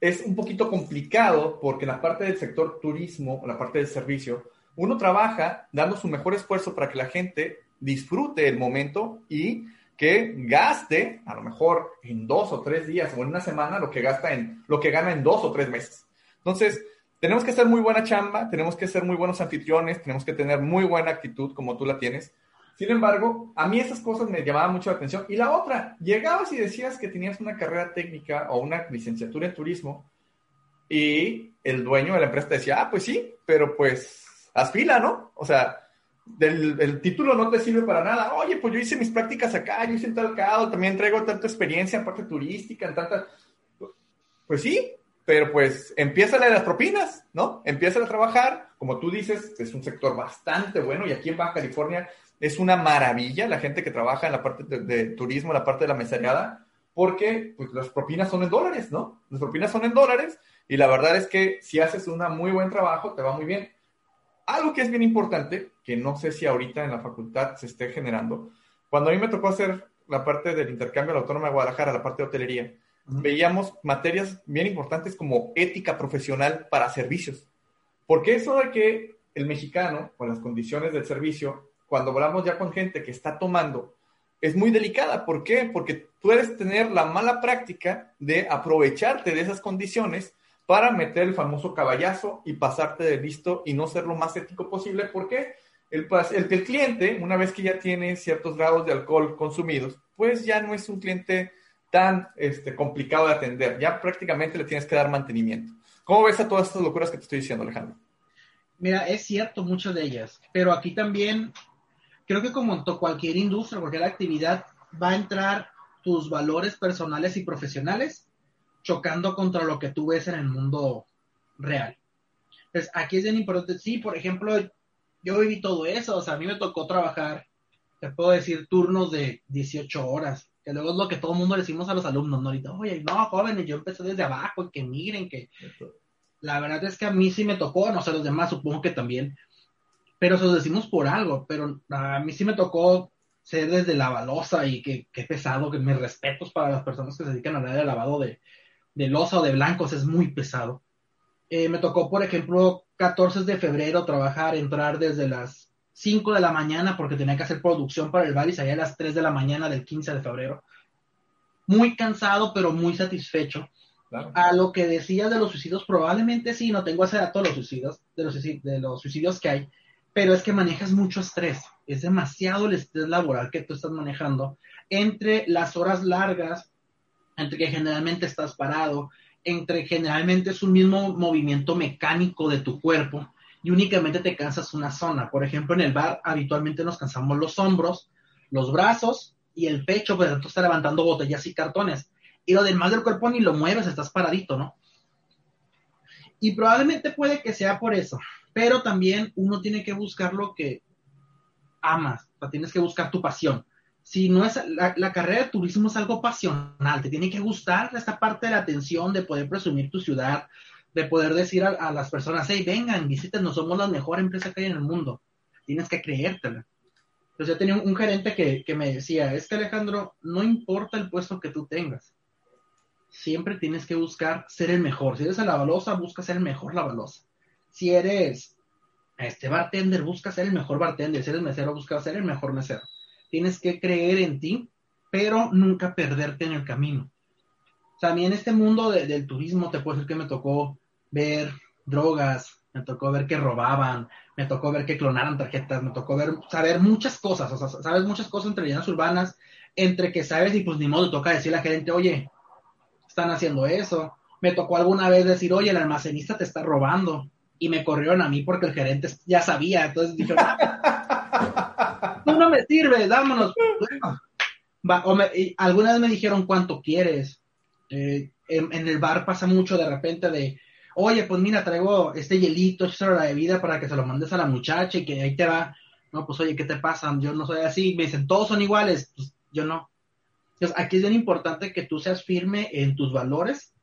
es un poquito complicado porque la parte del sector turismo, la parte del servicio, uno trabaja dando su mejor esfuerzo para que la gente disfrute el momento y que gaste, a lo mejor en dos o tres días o en una semana, lo que gasta en, lo que gana en dos o tres meses. Entonces, tenemos que hacer muy buena chamba, tenemos que ser muy buenos anfitriones, tenemos que tener muy buena actitud como tú la tienes. Sin embargo, a mí esas cosas me llamaban mucho la atención. Y la otra, llegabas y decías que tenías una carrera técnica o una licenciatura en turismo y el dueño de la empresa decía, ah, pues sí, pero pues haz fila, ¿no? O sea, del, el título no te sirve para nada. Oye, pues yo hice mis prácticas acá, yo hice en tal lado, también traigo tanta experiencia en parte turística, en tanta... Pues sí, pero pues empieza las propinas, ¿no? Empieza a trabajar, como tú dices, es un sector bastante bueno y aquí en Baja California es una maravilla la gente que trabaja en la parte de, de turismo, la parte de la mesereada, porque pues, las propinas son en dólares, ¿no? Las propinas son en dólares y la verdad es que si haces un muy buen trabajo, te va muy bien. Algo que es bien importante, que no sé si ahorita en la facultad se esté generando, cuando a mí me tocó hacer la parte del intercambio a la Autónoma de Guadalajara, la parte de hotelería, uh -huh. veíamos materias bien importantes como ética profesional para servicios. Porque eso de que el mexicano, con las condiciones del servicio, cuando hablamos ya con gente que está tomando, es muy delicada. ¿Por qué? Porque tú eres tener la mala práctica de aprovecharte de esas condiciones para meter el famoso caballazo y pasarte de listo y no ser lo más ético posible. ¿Por qué? El, el, el, cliente, una vez que ya tiene ciertos grados de alcohol consumidos, pues ya no es un cliente tan este, complicado de atender. Ya prácticamente le tienes que dar mantenimiento. ¿Cómo ves a todas estas locuras que te estoy diciendo, Alejandro? Mira, es cierto muchas de ellas, pero aquí también creo que como en cualquier industria, cualquier actividad, va a entrar tus valores personales y profesionales chocando contra lo que tú ves en el mundo real. Entonces, aquí es bien importante. Sí, por ejemplo, yo viví todo eso. O sea, a mí me tocó trabajar, te puedo decir, turnos de 18 horas. Que luego es lo que todo el mundo le decimos a los alumnos, ¿no? Ahorita, oye, no, jóvenes, yo empecé desde abajo, que miren, que... La verdad es que a mí sí me tocó, no sé, los demás supongo que también. Pero se los decimos por algo, pero a mí sí me tocó ser desde la balosa y que, pesado, que mis respetos para las personas que se dedican al área de lavado de, de losa o de blancos, es muy pesado. Eh, me tocó, por ejemplo, 14 de febrero trabajar, entrar desde las 5 de la mañana porque tenía que hacer producción para el bar y salía a las 3 de la mañana del 15 de febrero. Muy cansado, pero muy satisfecho. A lo que decías de los suicidios, probablemente sí, no tengo ese dato de los suicidios, de los, de los suicidios que hay, pero es que manejas mucho estrés. Es demasiado el estrés laboral que tú estás manejando entre las horas largas, entre que generalmente estás parado, entre generalmente es un mismo movimiento mecánico de tu cuerpo y únicamente te cansas una zona. Por ejemplo, en el bar habitualmente nos cansamos los hombros, los brazos y el pecho, pero tú estás levantando botellas y cartones. Y lo demás del cuerpo ni lo mueves, estás paradito, ¿no? Y probablemente puede que sea por eso, pero también uno tiene que buscar lo que amas, tienes que buscar tu pasión si no es la, carrera de turismo es algo pasional, te tiene que gustar esta parte de la atención, de poder presumir tu ciudad, de poder decir a, las personas, hey, vengan, visítenos, somos la mejor empresa que hay en el mundo. Tienes que creértela. Entonces yo tenía un, gerente que, me decía, es que Alejandro, no importa el puesto que tú tengas, siempre tienes que buscar ser el mejor. Si eres la balosa, busca ser el mejor la balosa. Si eres este bartender, busca ser el mejor bartender. Si eres mesero, busca ser el mejor mesero tienes que creer en ti, pero nunca perderte en el camino. En este mundo del turismo te puedo decir que me tocó ver drogas, me tocó ver que robaban, me tocó ver que clonaran tarjetas, me tocó ver, saber muchas cosas, o sea, sabes muchas cosas entre leyendas urbanas, entre que sabes y pues ni modo toca decirle a la gente, oye, están haciendo eso. Me tocó alguna vez decir, oye, el almacenista te está robando. Y me corrieron a mí porque el gerente ya sabía. Entonces dije, no me sirve, dámonos. alguna vez me dijeron cuánto quieres. Eh, en, el bar pasa mucho de repente de, oye, pues mira, traigo este hielito, esto la bebida para que se lo mandes a la muchacha y que ahí te va. No, pues oye, ¿qué te pasa? Yo no soy así. Me dicen, todos son iguales. Pues yo no. Entonces, aquí es bien importante que tú seas firme en tus valores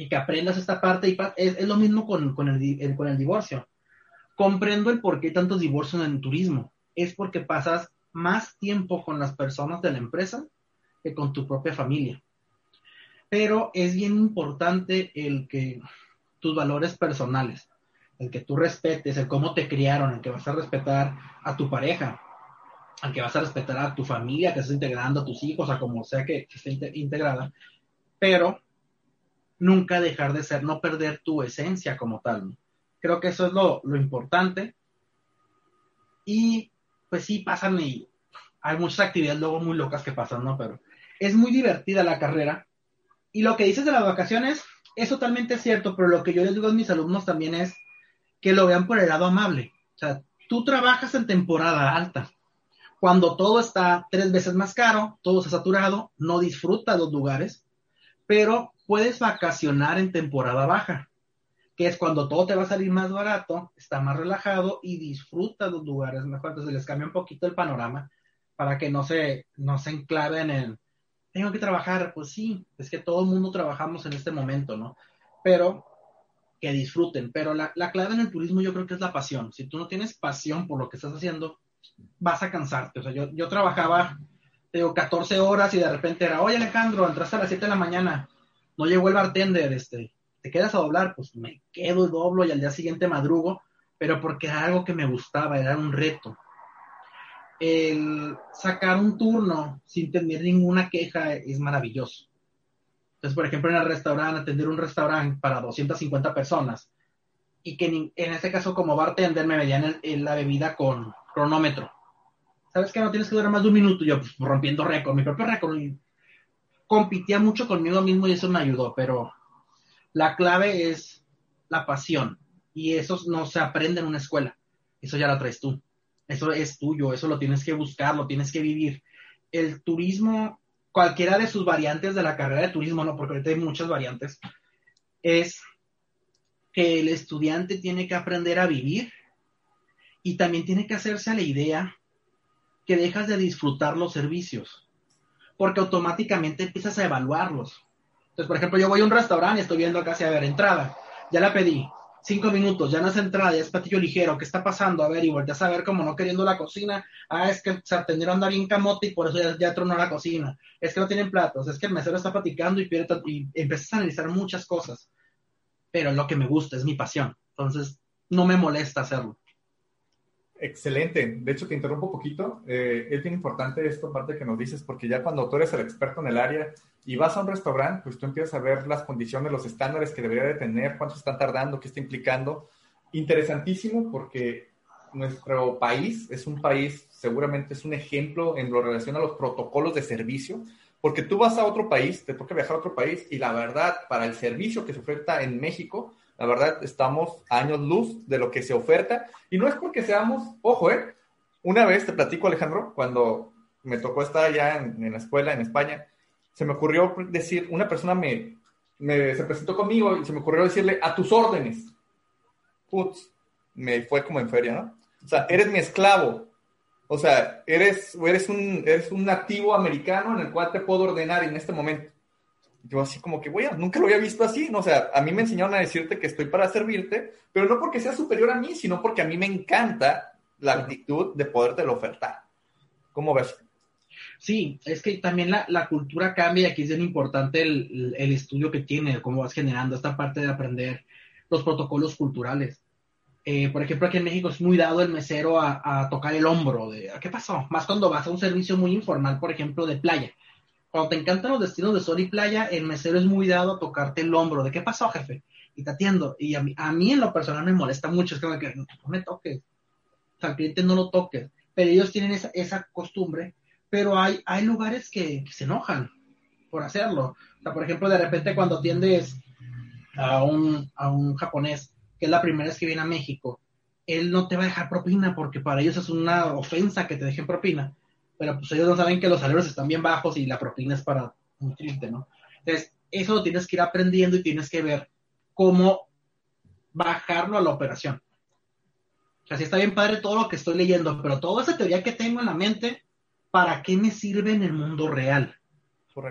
y que aprendas esta parte. Y es, lo mismo con, con, el, con el divorcio. Comprendo el por qué tantos divorcios en el turismo es porque pasas más tiempo con las personas de la empresa que con tu propia familia. Pero es bien importante el que tus valores personales, el que tú respetes, el cómo te criaron, el que vas a respetar a tu pareja, el que vas a respetar a tu familia que estás integrando, a tus hijos, a como sea que, esté integrada, pero nunca dejar de ser, no perder tu esencia como tal. Creo que eso es lo, lo importante. Y pues sí pasan y hay muchas actividades luego muy locas que pasan, ¿no? Pero es muy divertida la carrera. Y lo que dices de las vacaciones es totalmente cierto, pero lo que yo les digo a mis alumnos también es que lo vean por el lado amable. O sea, tú trabajas en temporada alta. Cuando todo está tres veces más caro, todo está saturado, no disfrutas los lugares, pero puedes vacacionar en temporada baja que es cuando todo te va a salir más barato, está más relajado y disfruta los lugares mejor. Entonces les cambia un poquito el panorama para que no se, no se enclaven en, tengo que trabajar, pues sí, es que todo el mundo trabajamos en este momento, ¿no? Pero que disfruten. Pero la, la clave en el turismo yo creo que es la pasión. Si tú no tienes pasión por lo que estás haciendo, vas a cansarte. O sea, yo, yo trabajaba, digo, 14 horas y de repente era, oye Alejandro, entraste a las 7 de la mañana, no llegó el bartender, este, te quedas a doblar, pues me quedo y doblo y al día siguiente madrugo, pero porque era algo que me gustaba, era un reto. El sacar un turno sin tener ninguna queja es maravilloso. Entonces, por ejemplo, en el restaurante, atender un restaurante para 250 personas y que en este caso como bartender me medían la bebida con cronómetro. ¿Sabes que No tienes que durar más de un minuto. Yo pues, rompiendo récord, mi propio récord. Compitía mucho conmigo mismo y eso me ayudó, pero la clave es la pasión y eso no se aprende en una escuela. Eso ya lo traes tú. Eso es tuyo, eso lo tienes que buscar, lo tienes que vivir. El turismo, cualquiera de sus variantes de la carrera de turismo, no, porque ahorita hay muchas variantes, es que el estudiante tiene que aprender a vivir y también tiene que hacerse a la idea que dejas de disfrutar los servicios, porque automáticamente empiezas a evaluarlos. Entonces, por ejemplo, yo voy a un restaurante y estoy viendo casi a ver entrada. Ya la pedí. cinco minutos, ya no es entrada, ya es platillo ligero, ¿qué está pasando? A ver, y volteas a ver como no queriendo la cocina, ah, es que el sartenero anda bien camote y por eso ya, ya tronó la cocina, es que no tienen platos, es que el mesero está platicando y, y empiezas a analizar muchas cosas, pero lo que me gusta, es mi pasión, entonces no me molesta hacerlo. Excelente. De hecho, te interrumpo un poquito. Eh, es bien importante esto, parte que nos dices, porque ya cuando tú eres el experto en el área y vas a un restaurante, pues tú empiezas a ver las condiciones, los estándares que debería de tener, cuánto están tardando, qué está implicando. Interesantísimo porque nuestro país es un país, seguramente es un ejemplo en lo relación a los protocolos de servicio, porque tú vas a otro país, te toca viajar a otro país y la verdad, para el servicio que se oferta en México, la verdad, estamos años luz de lo que se oferta. Y no es porque seamos, ojo, ¿eh? Una vez te platico, Alejandro, cuando me tocó estar allá en, la escuela en España, se me ocurrió decir, una persona me, se presentó conmigo y se me ocurrió decirle, a tus órdenes. Putz, me fue como en feria, ¿no? O sea, eres mi esclavo. O sea, eres, eres, un, eres un nativo americano en el cual te puedo ordenar en este momento yo así como que, güey, nunca lo había visto así, ¿no? O sea, a mí me enseñaron a decirte que estoy para servirte, pero no porque sea superior a mí, sino porque a mí me encanta la actitud de poderte ofertar. ¿Cómo ves? Sí, es que también la, cultura cambia y aquí es bien importante el, estudio que tiene, cómo vas generando esta parte de aprender los protocolos culturales. Eh, por ejemplo, aquí en México es muy dado el mesero a, a tocar el hombro de, ¿qué pasó? Más cuando vas a un servicio muy informal, por ejemplo, de playa cuando te encantan los destinos de sol y playa, el mesero es muy dado a tocarte el hombro. ¿De qué pasó, jefe? Y te atiendo. Y a mí, a en lo personal me molesta mucho. Es que no me toques. O sea, al cliente no lo toques. Pero ellos tienen esa, esa costumbre. Pero hay, hay lugares que, se enojan por hacerlo. O sea, por ejemplo, de repente cuando atiendes a un, a un japonés, que es la primera vez que viene a México, él no te va a dejar propina porque para ellos es una ofensa que te dejen propina pero pues ellos no saben que los salarios están bien bajos y la propina es para nutrirte, ¿no? Entonces, eso lo tienes que ir aprendiendo y tienes que ver cómo bajarlo a la operación. O sea, sí está bien padre todo lo que estoy leyendo, pero toda esa teoría que tengo en la mente, ¿para qué me sirve en el mundo real?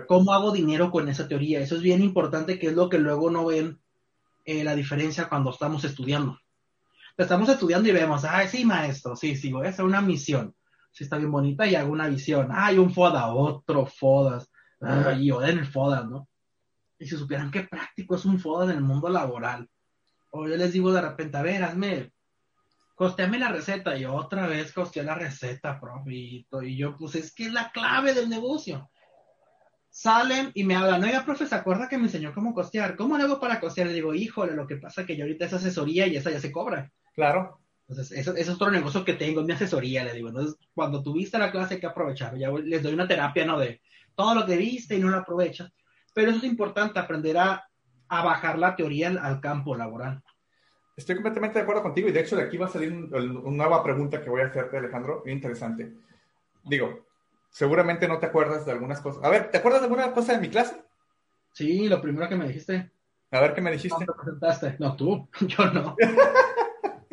¿Cómo hago dinero con esa teoría? Eso es bien importante, que es lo que luego no ven eh, la diferencia cuando estamos estudiando. Estamos estudiando y vemos, ay, sí, maestro, sí, sí, voy a hacer una misión sí está bien bonita y hago una visión. hay un FODA, otro FODAS, ah, y en el FODA, ¿no? Y si supieran qué práctico es un FODA en el mundo laboral. O yo les digo de repente, a ver, hazme, costeame la receta. Y otra vez costeé la receta, profito. Y yo, pues es que es la clave del negocio. Salen y me hablan, oiga, profe, ¿se acuerda que me enseñó cómo costear? ¿Cómo le hago para costear? Le digo, híjole, lo que pasa es que yo ahorita es asesoría y esa ya se cobra. Claro. Entonces, eso, es otro negocio que tengo, mi asesoría, le digo. Entonces, cuando tuviste la clase hay que aprovechar. Ya les doy una terapia, ¿no? De todo lo que viste y no lo aprovechas. Pero eso es importante, aprender a, bajar la teoría al, campo laboral. Estoy completamente de acuerdo contigo y de hecho de aquí va a salir una nueva pregunta que voy a hacerte, Alejandro, interesante. Digo, seguramente no te acuerdas de algunas cosas. A ver, ¿te acuerdas de alguna cosa de mi clase? Sí, lo primero que me dijiste. A ver, ¿qué me dijiste? No, te presentaste. No, tú. Yo no.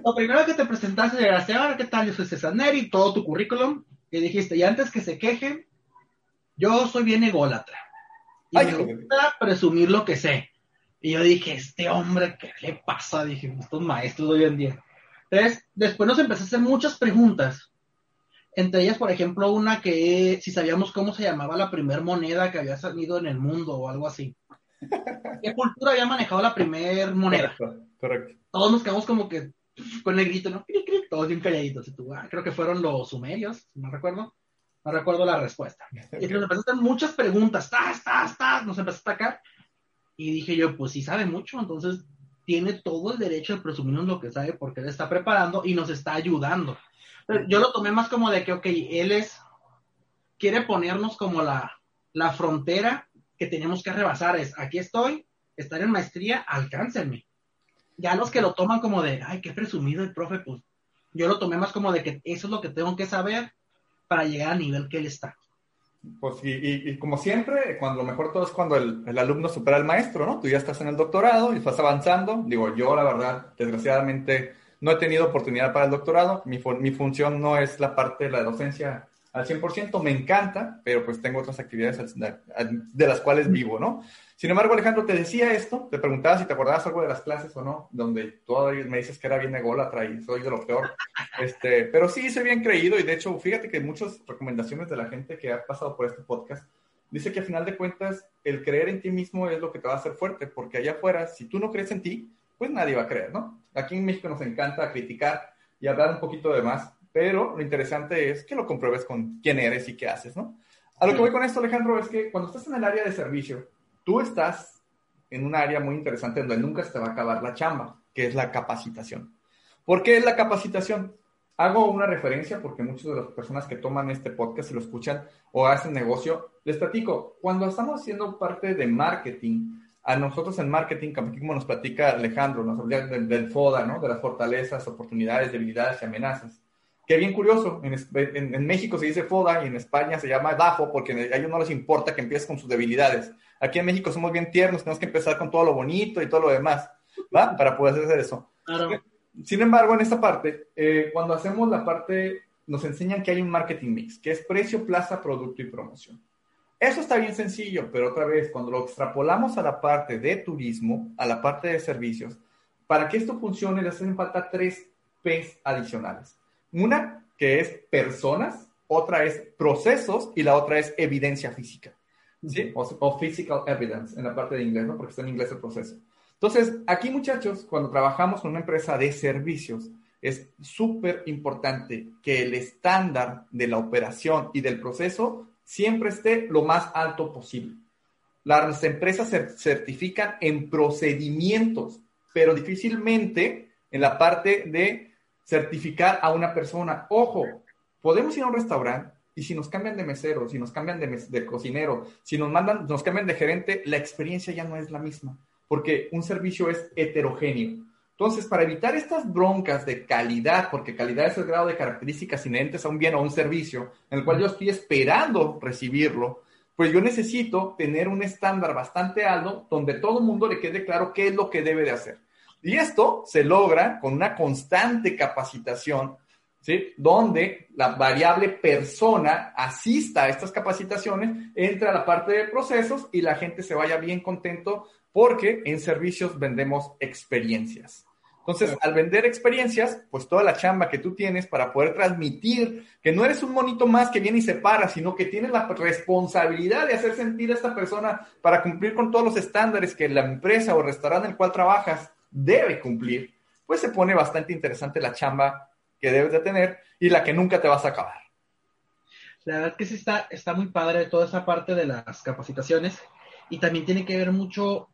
lo primero que te presentaste era, señora, ¿qué tal? Yo soy César Neri, todo tu currículum, y dijiste, y antes que se quejen, yo soy bien ególatra. Y me gusta presumir lo que sé. Y yo dije, este hombre, ¿qué le pasa? Dije, estos maestros de hoy en día. Entonces, después nos empecé a hacer muchas preguntas. Entre ellas, por ejemplo, una que si sabíamos cómo se llamaba la primera moneda que había salido en el mundo o algo así. ¿Qué cultura había manejado la primera moneda? correcto. Todos nos quedamos como que, con el grito, ¿no? Todos bien calladitos. Y tú, ah, creo que fueron los sumerios, no recuerdo. No recuerdo la respuesta. Y nos empezaron muchas preguntas, tas, tas, tas, nos empezó a atacar. Y dije yo, pues sí sabe mucho, entonces tiene todo el derecho de presumirnos lo que sabe porque él está preparando y nos está ayudando. yo lo tomé más como de que, ok, él es, quiere ponernos como la, la frontera que tenemos que rebasar. Es, aquí estoy, estar en maestría, alcáncenme ya los que lo toman como de, ay, qué presumido el profe, pues yo lo tomé más como de que eso es lo que tengo que saber para llegar al nivel que él está. Pues y, y, como siempre, cuando lo mejor todo es cuando el, el, alumno supera al maestro, ¿no? Tú ya estás en el doctorado y estás avanzando. Digo, yo la verdad, desgraciadamente, no he tenido oportunidad para el doctorado. Mi, mi función no es la parte de la docencia al 100%, me encanta, pero pues tengo otras actividades de las cuales vivo, ¿no? Sin embargo, Alejandro, te decía esto, te preguntaba si te acordabas algo de las clases o no, donde todavía me dices que era bien ególatra y soy de lo peor. Este, pero sí, soy bien creído y de hecho, fíjate que muchas recomendaciones de la gente que ha pasado por este podcast dice que a final de cuentas el creer en ti mismo es lo que te va a hacer fuerte, porque allá afuera, si tú no crees en ti, pues nadie va a creer, ¿no? Aquí en México nos encanta criticar y hablar un poquito de más, pero lo interesante es que lo compruebes con quién eres y qué haces, ¿no? A lo que voy con esto, Alejandro, es que cuando estás en el área de servicio, tú estás en un área muy interesante donde nunca se te va a acabar la chamba, que es la capacitación. ¿Por qué es la capacitación? Hago una referencia porque muchas de las personas que toman este podcast y lo escuchan o hacen negocio, les platico, cuando estamos haciendo parte de marketing, a nosotros en marketing, como nos platica Alejandro, nos habla del, del, FODA, ¿no? de las fortalezas, oportunidades, debilidades y amenazas. Qué bien curioso, en, en, en, México se dice FODA y en España se llama DAFO porque a ellos no les importa que empieces con sus debilidades. Aquí en México somos bien tiernos, tenemos que empezar con todo lo bonito y todo lo demás, ¿va? Para poder hacer eso. Claro. Sin embargo, en esta parte, eh, cuando hacemos la parte, nos enseñan que hay un marketing mix, que es precio, plaza, producto y promoción. Eso está bien sencillo, pero otra vez, cuando lo extrapolamos a la parte de turismo, a la parte de servicios, para que esto funcione, le hacen falta tres P's adicionales. Una que es personas, otra es procesos y la otra es evidencia física. ¿sí? O, o, physical evidence en la parte de inglés, ¿no? Porque está en inglés el proceso. Entonces, aquí muchachos, cuando trabajamos con una empresa de servicios, es súper importante que el estándar de la operación y del proceso siempre esté lo más alto posible. Las empresas se certifican en procedimientos, pero difícilmente en la parte de certificar a una persona. Ojo, podemos ir a un restaurante y si nos cambian de mesero, si nos cambian de, de cocinero, si nos mandan, nos cambian de gerente, la experiencia ya no es la misma porque un servicio es heterogéneo. Entonces, para evitar estas broncas de calidad, porque calidad es el grado de características inherentes a un bien o a un servicio, en el cual yo estoy esperando recibirlo, pues yo necesito tener un estándar bastante alto donde todo el mundo le quede claro qué es lo que debe de hacer. Y esto se logra con una constante capacitación, ¿sí? Donde la variable persona asista a estas capacitaciones, entra a la parte de procesos y la gente se vaya bien contento porque en servicios vendemos experiencias. Entonces, al vender experiencias, pues toda la chamba que tú tienes para poder transmitir que no eres un monito más que viene y se para, sino que tienes la responsabilidad de hacer sentir a esta persona para cumplir con todos los estándares que la empresa o restaurante en el cual trabajas debe cumplir, pues se pone bastante interesante la chamba que debes de tener y la que nunca te vas a acabar. La verdad que sí está, está muy padre toda esa parte de las capacitaciones y también tiene que ver mucho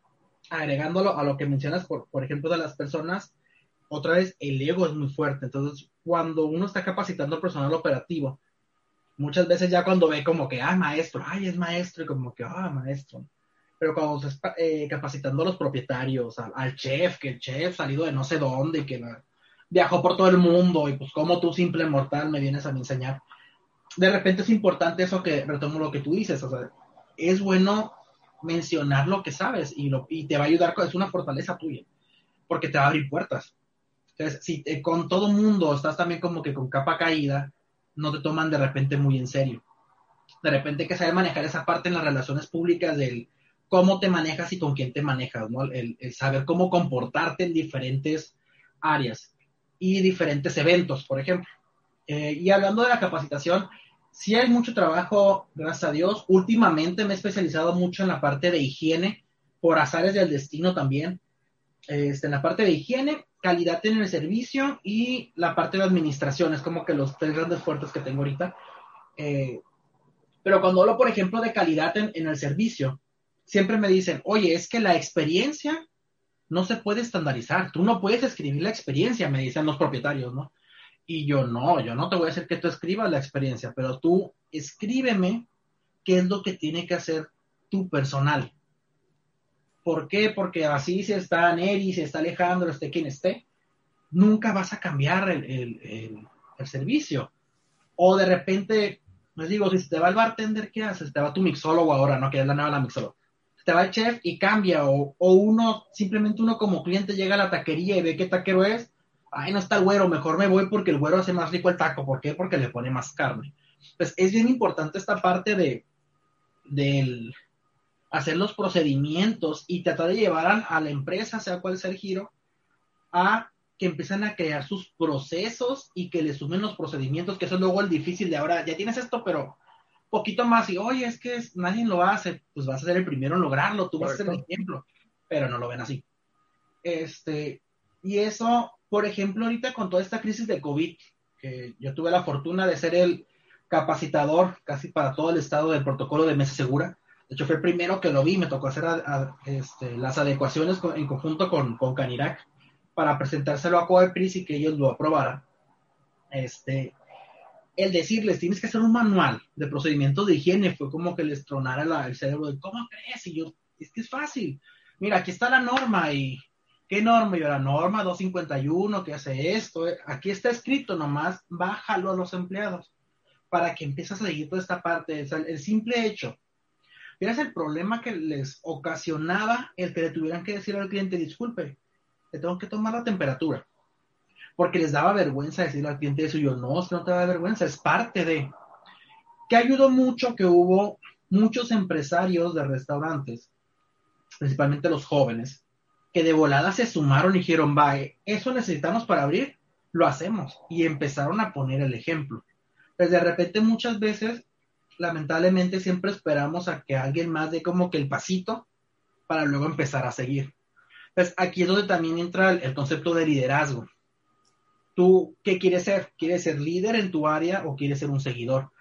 agregándolo a lo que mencionas, por, por ejemplo, de las personas, otra vez el ego es muy fuerte. Entonces, cuando uno está capacitando al personal operativo, muchas veces ya cuando ve como que, ah, maestro, ay, es maestro, y como que, ah, maestro. Pero cuando se está eh, capacitando a los propietarios, al, chef, que el chef salido de no sé dónde, y que viajó por todo el mundo, y pues como tú, simple mortal, me vienes a enseñar. De repente es importante eso que retomo lo que tú dices, o sea, es bueno mencionar lo que sabes y, lo, y te va a ayudar, es una fortaleza tuya, porque te va a abrir puertas. Entonces, si con todo mundo estás también como que con capa caída, no te toman de repente muy en serio. De repente hay que saber manejar esa parte en las relaciones públicas del cómo te manejas y con quién te manejas, ¿no? El, saber cómo comportarte en diferentes áreas y diferentes eventos, por ejemplo. Eh, y hablando de la capacitación, sí hay mucho trabajo, gracias a Dios. Últimamente me he especializado mucho en la parte de higiene, por azares del destino también. Este, en la parte de higiene, calidad en el servicio y la parte de administración, es como que los tres grandes fuertes que tengo ahorita. Eh, pero cuando hablo, por ejemplo, de calidad en, en el servicio, siempre me dicen, oye, es que la experiencia no se puede estandarizar. Tú no puedes escribir la experiencia, me dicen los propietarios, ¿no? Y yo no, yo no te voy a decir que tú escribas la experiencia, pero tú escríbeme qué es lo que tiene que hacer tu personal. ¿Por qué? Porque así si está Neri, si está Alejandro, esté quien esté, nunca vas a cambiar el, servicio. O de repente, les digo, si te va el bartender, ¿qué haces? Te va tu mixólogo ahora, ¿no? Que es la nueva la mixólogo. Te va el chef y cambia. O, o uno, simplemente uno como cliente llega a la taquería y ve qué taquero es ay, no está el güero, mejor me voy porque el güero hace más rico el taco. ¿Por qué? Porque le pone más carne. pues es bien importante esta parte de del hacer los procedimientos y tratar de llevar a, la empresa, sea cual sea el giro, a que empiecen a crear sus procesos y que le sumen los procedimientos, que eso es luego el difícil de ahora, ya tienes esto, pero poquito más y, oye, es que nadie lo hace, pues vas a ser el primero en lograrlo, tú vas a ser el ejemplo, pero no lo ven así. Este, y eso, por ejemplo, ahorita con toda esta crisis de COVID, que yo tuve la fortuna de ser el capacitador casi para todo el estado del protocolo de mesa segura, de hecho, fue el primero que lo vi, me tocó hacer este, las adecuaciones en conjunto con, con Canirac para presentárselo a Coepris y que ellos lo aprobaran. Este, el decirles, tienes que hacer un manual de procedimientos de higiene, fue como que les tronara el cerebro de, ¿cómo crees? Y yo, es que es fácil. Mira, aquí está la norma y, ¿qué norma? Yo, la norma 251 que hace esto. Aquí está escrito nomás, bájalo a los empleados para que empieces a seguir toda esta parte. el simple hecho es el problema que les ocasionaba el que le tuvieran que decir al cliente, disculpe, le tengo que tomar la temperatura? Porque les daba vergüenza decirle al cliente eso. Y yo, no, no te da vergüenza, es parte de. Que ayudó mucho que hubo muchos empresarios de restaurantes, principalmente los jóvenes, que de volada se sumaron y dijeron, va, eso necesitamos para abrir, lo hacemos. Y empezaron a poner el ejemplo. Pues de repente muchas veces lamentablemente siempre esperamos a que alguien más dé como que el pasito para luego empezar a seguir. Pues aquí es donde también entra el, concepto de liderazgo. ¿Tú qué quieres ser? ¿Quieres ser líder en tu área o quieres ser un seguidor?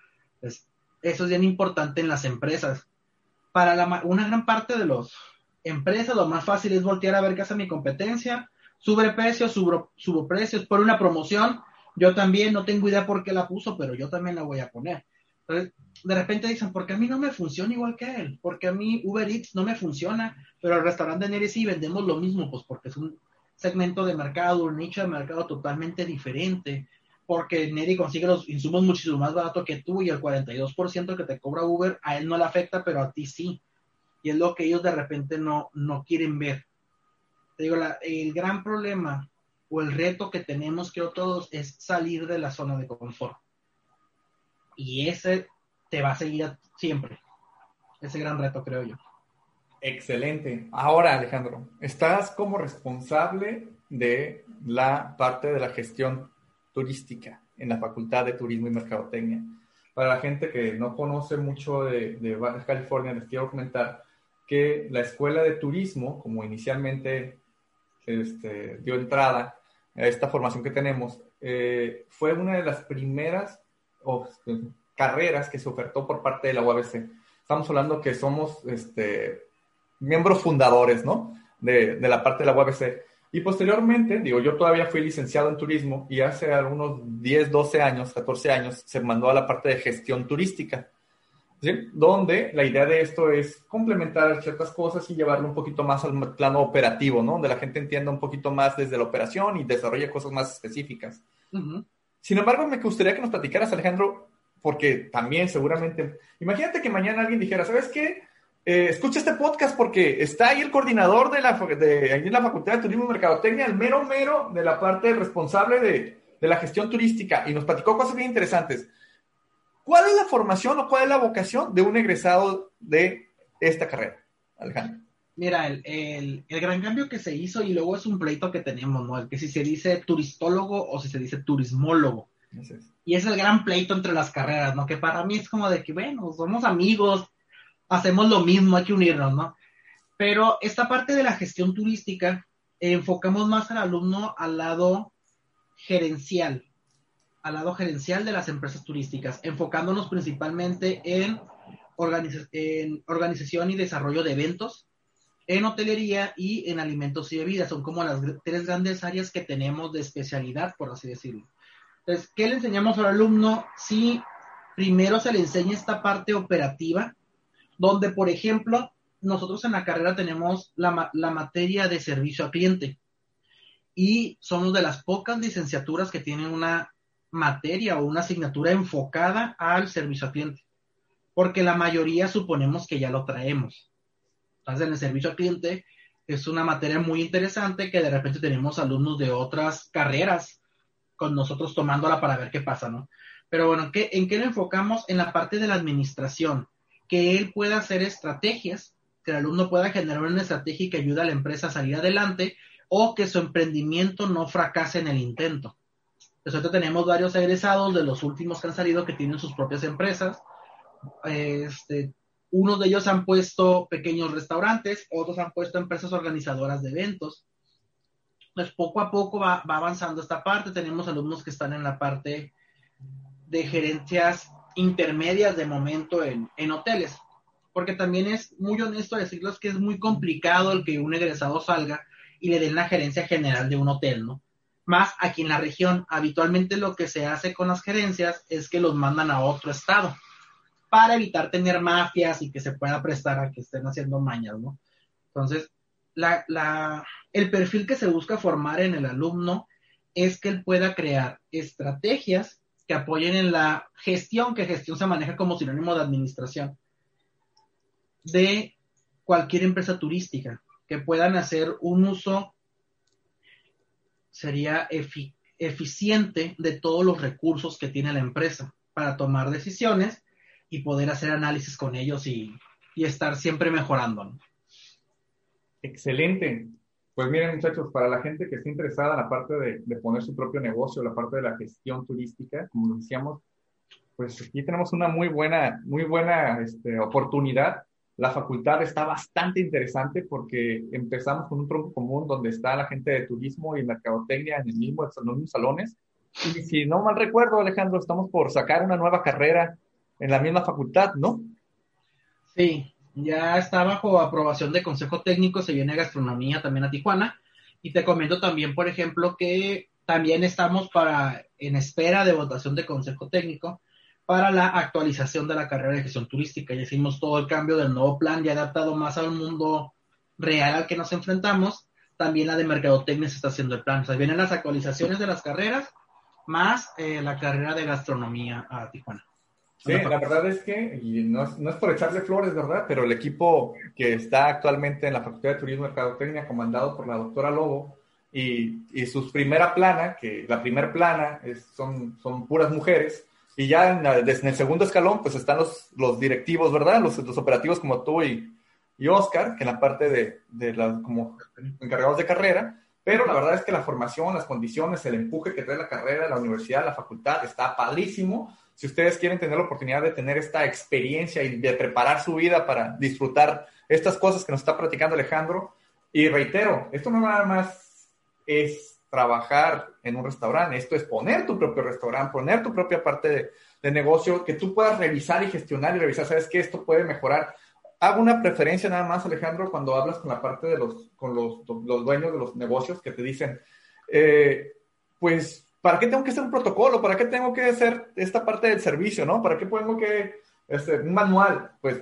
Pues eso es bien importante en las empresas. Para la, una gran parte de las empresas, lo más fácil es voltear a ver qué hace mi competencia, sube precios, subo, precios, por una promoción. Yo también no tengo idea por qué la puso, pero yo también la voy a poner. Entonces, de repente dicen, porque a mí no me funciona igual que él, porque a mí Uber Eats no me funciona, pero el restaurante Neri sí vendemos lo mismo, pues porque es un segmento de mercado, un nicho de mercado totalmente diferente, porque Neri consigue los insumos muchísimo más barato que tú y el 42% que te cobra Uber a él no le afecta, pero a ti sí. Y es lo que ellos de repente no, no quieren ver. Te digo, el gran problema o el reto que tenemos que todos es salir de la zona de confort. Y ese te va a seguir siempre. Ese gran reto, creo yo. Excelente. Ahora, Alejandro, estás como responsable de la parte de la gestión turística en la Facultad de Turismo y Mercadotecnia. Para la gente que no conoce mucho de, de Baja California, les quiero comentar que la Escuela de Turismo, como inicialmente este, dio entrada a esta formación que tenemos, eh, fue una de las primeras carreras que se ofertó por parte de la UABC. Estamos hablando que somos este, miembros fundadores, ¿no? De, de, la parte de la UABC. Y posteriormente, digo, yo todavía fui licenciado en turismo y hace algunos 10, 12 años, 14 años, se mandó a la parte de gestión turística, ¿sí? donde la idea de esto es complementar ciertas cosas y llevarlo un poquito más al plano operativo, ¿no? Donde la gente entienda un poquito más desde la operación y desarrolle cosas más específicas. Sin embargo, me gustaría que nos platicaras, Alejandro, porque también seguramente, imagínate que mañana alguien dijera, ¿sabes qué? Eh, escucha este podcast porque está ahí el coordinador de la, de, ahí en la Facultad de Turismo y Mercadotecnia, el mero mero de la parte responsable de, de la gestión turística y nos platicó cosas bien interesantes. ¿Cuál es la formación o cuál es la vocación de un egresado de esta carrera, Alejandro? Mira, el, el, el, gran cambio que se hizo y luego es un pleito que tenemos, ¿no? El que si se dice turistólogo o si se dice turismólogo. Y es el gran pleito entre las carreras, ¿no? Que para mí es como de que, bueno, somos amigos, hacemos lo mismo, hay que unirnos, ¿no? Pero esta parte de la gestión turística, enfocamos más al alumno al lado gerencial, al lado gerencial de las empresas turísticas, enfocándonos principalmente en, en organización y desarrollo de eventos, en hotelería y en alimentos y bebidas. Son como las tres grandes áreas que tenemos de especialidad, por así decirlo. Entonces, ¿qué le enseñamos al alumno? Si primero se le enseña esta parte operativa, donde, por ejemplo, nosotros en la carrera tenemos la, la materia de servicio al cliente y somos de las pocas licenciaturas que tienen una materia o una asignatura enfocada al servicio al cliente, porque la mayoría suponemos que ya lo traemos. Entonces, en el servicio al cliente es una materia muy interesante que de repente tenemos alumnos de otras carreras con nosotros tomándola para ver qué pasa, ¿no? Pero bueno, ¿qué, ¿en qué lo enfocamos? En la parte de la administración, que él pueda hacer estrategias, que el alumno pueda generar una estrategia que ayude a la empresa a salir adelante o que su emprendimiento no fracase en el intento. Nosotros tenemos varios egresados de los últimos que han salido que tienen sus propias empresas. Este, unos de ellos han puesto pequeños restaurantes, otros han puesto empresas organizadoras de eventos. Pues poco a poco va, avanzando esta parte. Tenemos alumnos que están en la parte de gerencias intermedias de momento en, en hoteles. Porque también es muy honesto decirles que es muy complicado el que un egresado salga y le den la gerencia general de un hotel, ¿no? Más aquí en la región, habitualmente lo que se hace con las gerencias es que los mandan a otro estado para evitar tener mafias y que se pueda prestar a que estén haciendo mañas, ¿no? Entonces, el perfil que se busca formar en el alumno es que él pueda crear estrategias que apoyen en la gestión, que gestión se maneja como sinónimo de administración, de cualquier empresa turística, que puedan hacer un uso, sería eficiente de todos los recursos que tiene la empresa para tomar decisiones y poder hacer análisis con ellos y, estar siempre mejorando. Excelente. Pues miren muchachos, para la gente que esté interesada en la parte de, poner su propio negocio, la parte de la gestión turística, como decíamos, pues aquí tenemos una muy buena, muy buena este, oportunidad. La facultad está bastante interesante porque empezamos con un tronco común donde está la gente de turismo y mercadotecnia en el mismo, en los mismos salones. Y si no mal recuerdo, Alejandro, estamos por sacar una nueva carrera en la misma facultad, ¿no? Sí, ya está bajo aprobación de Consejo Técnico, se viene gastronomía también a Tijuana. Y te comento también, por ejemplo, que también estamos para en espera de votación de Consejo Técnico para la actualización de la carrera de gestión turística. Ya hicimos todo el cambio del nuevo plan y adaptado más al mundo real al que nos enfrentamos. También la de mercadotecnia se está haciendo el plan. O sea, vienen las actualizaciones de las carreras más eh, la carrera de gastronomía a Tijuana. Sí, la verdad es que, y no es, no es, por echarle flores, ¿verdad? Pero el equipo que está actualmente en la Facultad de Turismo y Mercadotecnia, comandado por la doctora Lobo, y, y su primera plana, que la primera plana es, son, son puras mujeres, y ya en, en, el segundo escalón, pues están los, los directivos, ¿verdad? Los, los operativos como tú y, y Oscar, que en la parte de, de como encargados de carrera, pero la verdad es que la formación, las condiciones, el empuje que trae la carrera, la universidad, la facultad, está padrísimo si ustedes quieren tener la oportunidad de tener esta experiencia y de preparar su vida para disfrutar estas cosas que nos está platicando Alejandro, y reitero, esto no nada más es trabajar en un restaurante, esto es poner tu propio restaurante, poner tu propia parte de, negocio que tú puedas revisar y gestionar y revisar, sabes que esto puede mejorar. Hago una preferencia nada más, Alejandro, cuando hablas con la parte de los, con los, los dueños de los negocios que te dicen, eh, pues ¿para qué tengo que hacer un protocolo? ¿Para qué tengo que hacer esta parte del servicio, no? ¿Para qué tengo que, este, un manual? Pues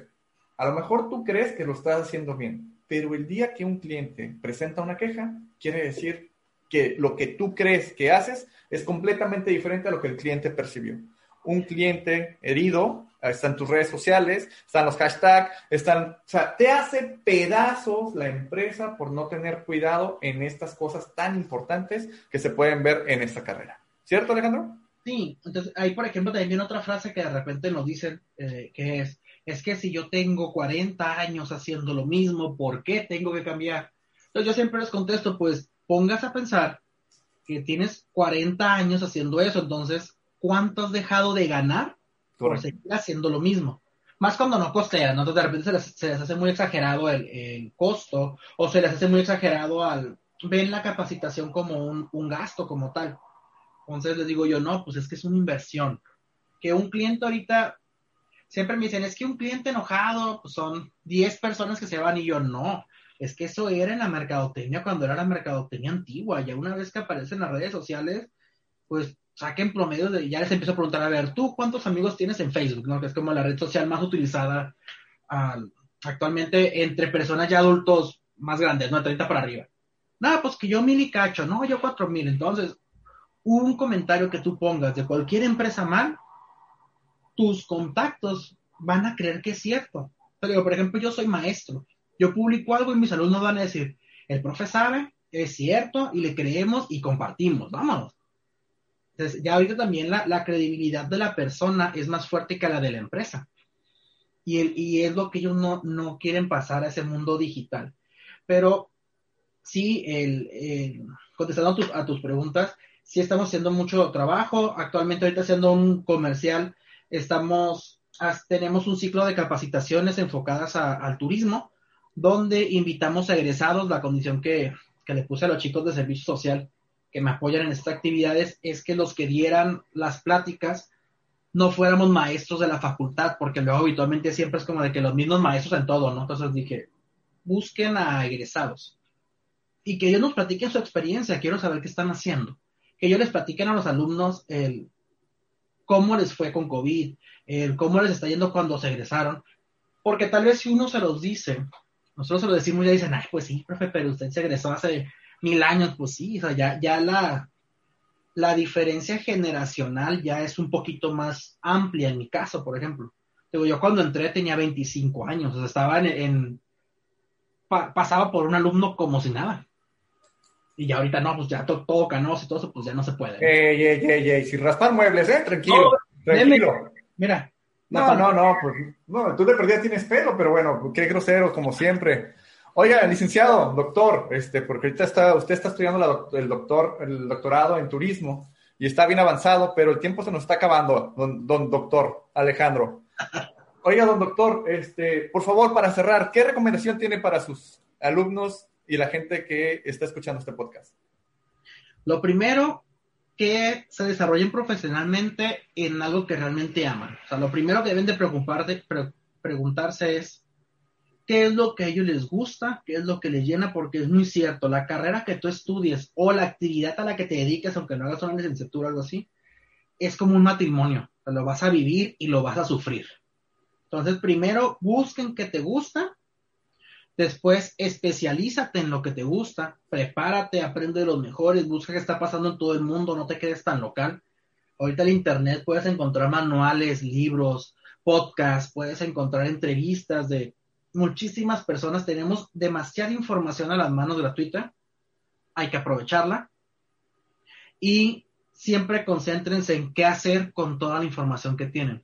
a lo mejor tú crees que lo estás haciendo bien, pero el día que un cliente presenta una queja, quiere decir que lo que tú crees que haces es completamente diferente a lo que el cliente percibió. Un cliente herido están tus redes sociales, están los hashtags, están, o sea, te hace pedazos la empresa por no tener cuidado en estas cosas tan importantes que se pueden ver en esta carrera. ¿Cierto, Alejandro? Sí, entonces ahí, por ejemplo, también otra frase que de repente nos dicen, eh, que es, es que si yo tengo 40 años haciendo lo mismo, ¿por qué tengo que cambiar? Entonces yo siempre les contesto, pues pongas a pensar que tienes 40 años haciendo eso, entonces, ¿cuánto has dejado de ganar por seguir haciendo lo mismo. Más cuando no costean, ¿no? Entonces de repente se les, hace muy exagerado el, costo o se les hace muy exagerado al... Ven la capacitación como un, un gasto como tal. Entonces les digo yo, no, pues es que es una inversión. Que un cliente ahorita, siempre me dicen, es que un cliente enojado, pues son 10 personas que se van y yo no. Es que eso era en la mercadotecnia cuando era la mercadotecnia antigua. Ya una vez que aparece en las redes sociales, pues saquen promedio de, ya les empiezo a preguntar, a ver, ¿tú cuántos amigos tienes en Facebook? ¿no? Que es como la red social más utilizada actualmente entre personas ya adultos más grandes, ¿no? 30 para arriba. Nada, pues que yo mil y cacho, no, yo cuatro mil. Entonces, un comentario que tú pongas de cualquier empresa mal, tus contactos van a creer que es cierto. Pero, por ejemplo, yo soy maestro. Yo publico algo y mis alumnos van a decir, el profe sabe, es cierto, y le creemos y compartimos, vámonos Entonces, ya ahorita también la, credibilidad de la persona es más fuerte que la de la empresa. Y, es lo que ellos no, quieren pasar a ese mundo digital. Pero sí, el, contestando a tus, preguntas, sí estamos haciendo mucho trabajo. Actualmente ahorita haciendo un comercial, estamos, tenemos un ciclo de capacitaciones enfocadas al turismo, donde invitamos a egresados, la condición que, que le puse a los chicos de servicio social que me apoyan en estas actividades es que los que dieran las pláticas no fuéramos maestros de la facultad, porque luego habitualmente siempre es como de que los mismos maestros en todo, ¿no? Entonces dije, busquen a egresados y que ellos nos platiquen su experiencia, quiero saber qué están haciendo, que ellos les platiquen a los alumnos el cómo les fue con COVID, el cómo les está yendo cuando se egresaron, porque tal vez si uno se los dice, nosotros se lo decimos y ya dicen, ay, pues sí, profe, pero usted se egresó hace mil años, pues sí, o sea, ya, ya la, la diferencia generacional ya es un poquito más amplia en mi caso, por ejemplo. Digo, yo cuando entré tenía 25 años, o sea, estaba en, pasaba por un alumno como si nada. Y ya ahorita no, pues ya todo, todo canoso y todo eso, pues ya no se puede. Ey, ey, ey, ey, sin raspar muebles, ¿eh? Tranquilo, tranquilo. Mira. No, no, no, pues, no, tú de perdida tienes pelo, pero bueno, qué grosero, como siempre. Oiga, licenciado, doctor, este, porque ahorita está, usted está estudiando el doctor, el doctorado en turismo y está bien avanzado, pero el tiempo se nos está acabando, don, don doctor Alejandro. Oiga, don doctor, este, por favor, para cerrar, ¿qué recomendación tiene para sus alumnos y la gente que está escuchando este podcast? Lo primero, que se desarrollen profesionalmente en algo que realmente aman. O sea, lo primero que deben de preocuparse, preguntarse es qué es lo que a ellos les gusta, qué es lo que les llena, porque es muy cierto, la carrera que tú estudies o la actividad a la que te dediques, aunque no hagas una licenciatura o algo así, es como un matrimonio, lo vas a vivir y lo vas a sufrir. Entonces, primero busquen qué te gusta, después especialízate en lo que te gusta, prepárate, aprende de los mejores, busca qué está pasando en todo el mundo, no te quedes tan local. Ahorita en internet puedes encontrar manuales, libros, podcasts, puedes encontrar entrevistas de muchísimas personas, tenemos demasiada información a las manos gratuita, hay que aprovecharla y siempre concéntrense en qué hacer con toda la información que tienen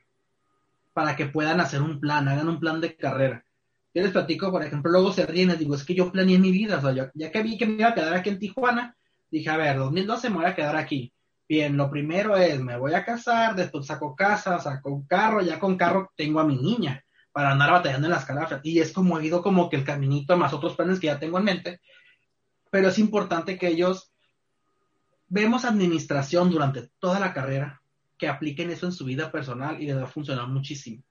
para que puedan hacer un plan, hagan un plan de carrera. Yo les platico, por ejemplo, luego se ríen, digo, es que yo planeé mi vida, o sea, ya que vi que me iba a quedar aquí en Tijuana, dije, a ver, 2012 me voy a quedar aquí. Bien, lo primero es, me voy a casar, después saco casa, saco un carro, ya con carro tengo a mi niña para andar batallando en las calafas. Y es como he ido como que el caminito más otros planes que ya tengo en mente. Pero es importante que ellos vemos administración durante toda la carrera, que apliquen eso en su vida personal y les va a funcionar muchísimo.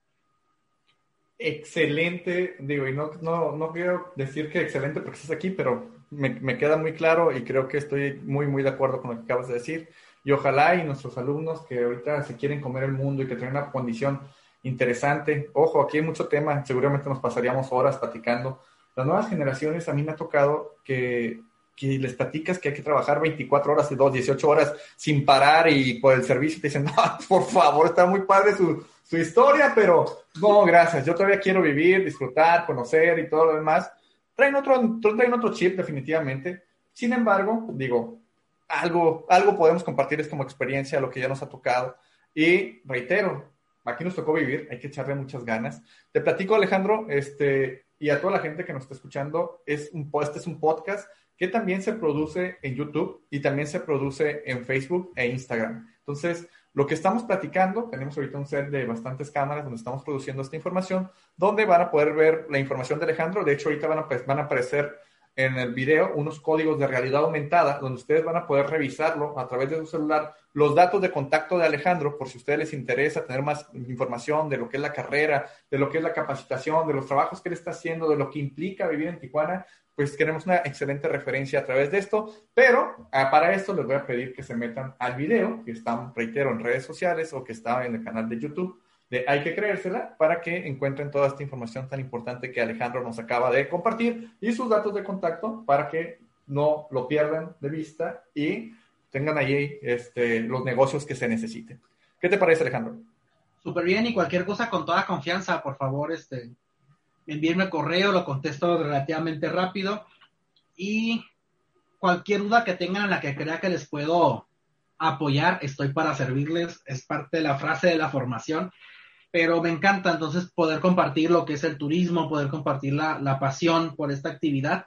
Excelente, digo, y no, no, no quiero decir que excelente porque estás aquí, pero me, queda muy claro y creo que estoy muy, muy de acuerdo con lo que acabas de decir. Y ojalá y nuestros alumnos que ahorita se quieren comer el mundo y que tienen una condición interesante. Ojo, aquí hay mucho tema, seguramente nos pasaríamos horas platicando. Las nuevas generaciones, a mí me ha tocado que, que les platicas que hay que trabajar 24 horas y 2, 18 horas sin parar y por el servicio te dicen, no, por favor, está muy padre su, su historia, pero no, gracias, yo todavía quiero vivir, disfrutar, conocer y todo lo demás. Traen otro, traen otro chip definitivamente. Sin embargo, digo, algo, algo podemos compartirles como experiencia, lo que ya nos ha tocado. Y reitero, aquí nos tocó vivir, hay que echarle muchas ganas. Te platico, Alejandro, este, y a toda la gente que nos está escuchando, es un, este es un podcast que también se produce en YouTube y también se produce en Facebook e Instagram. Entonces, lo que estamos platicando, tenemos ahorita un set de bastantes cámaras donde estamos produciendo esta información, donde van a poder ver la información de Alejandro. De hecho, ahorita van a, van a aparecer en el video unos códigos de realidad aumentada donde ustedes van a poder revisarlo a través de su celular, los datos de contacto de Alejandro, por si a ustedes les interesa tener más información de lo que es la carrera, de lo que es la capacitación, de los trabajos que él está haciendo, de lo que implica vivir en Tijuana, pues queremos una excelente referencia a través de esto, pero ah, para esto les voy a pedir que se metan al video, que están, reitero, en redes sociales o que está en el canal de YouTube de Hay que creérsela para que encuentren toda esta información tan importante que Alejandro nos acaba de compartir y sus datos de contacto para que no lo pierdan de vista y tengan ahí este, los negocios que se necesiten. ¿Qué te parece, Alejandro? Súper bien y cualquier cosa con toda confianza, por favor, este, envíenme correo, lo contesto relativamente rápido y cualquier duda que tengan en la que crea que les puedo apoyar, estoy para servirles, es parte de la frase de la formación, pero me encanta entonces poder compartir lo que es el turismo, poder compartir la, la pasión por esta actividad.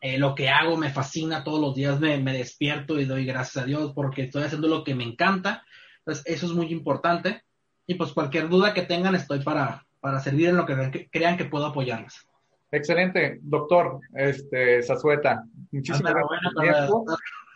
Eh, lo que hago me fascina, todos los días me, me, despierto y doy gracias a Dios porque estoy haciendo lo que me encanta. Entonces, eso es muy importante. Y pues cualquier duda que tengan, estoy para, para servir en lo que crean que puedo apoyarles. Excelente, doctor este, Zazueta. Muchísimas gracias.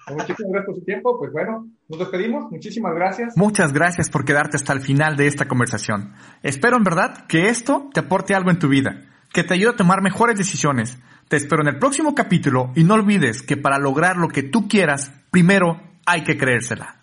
Muchísimas gracias por su tiempo. Pues bueno, nos despedimos. Muchísimas gracias. Muchas gracias por quedarte hasta el final de esta conversación. Espero en verdad que esto te aporte algo en tu vida, que te ayude a tomar mejores decisiones. Te espero en el próximo capítulo y no olvides que para lograr lo que tú quieras, primero hay que creérsela.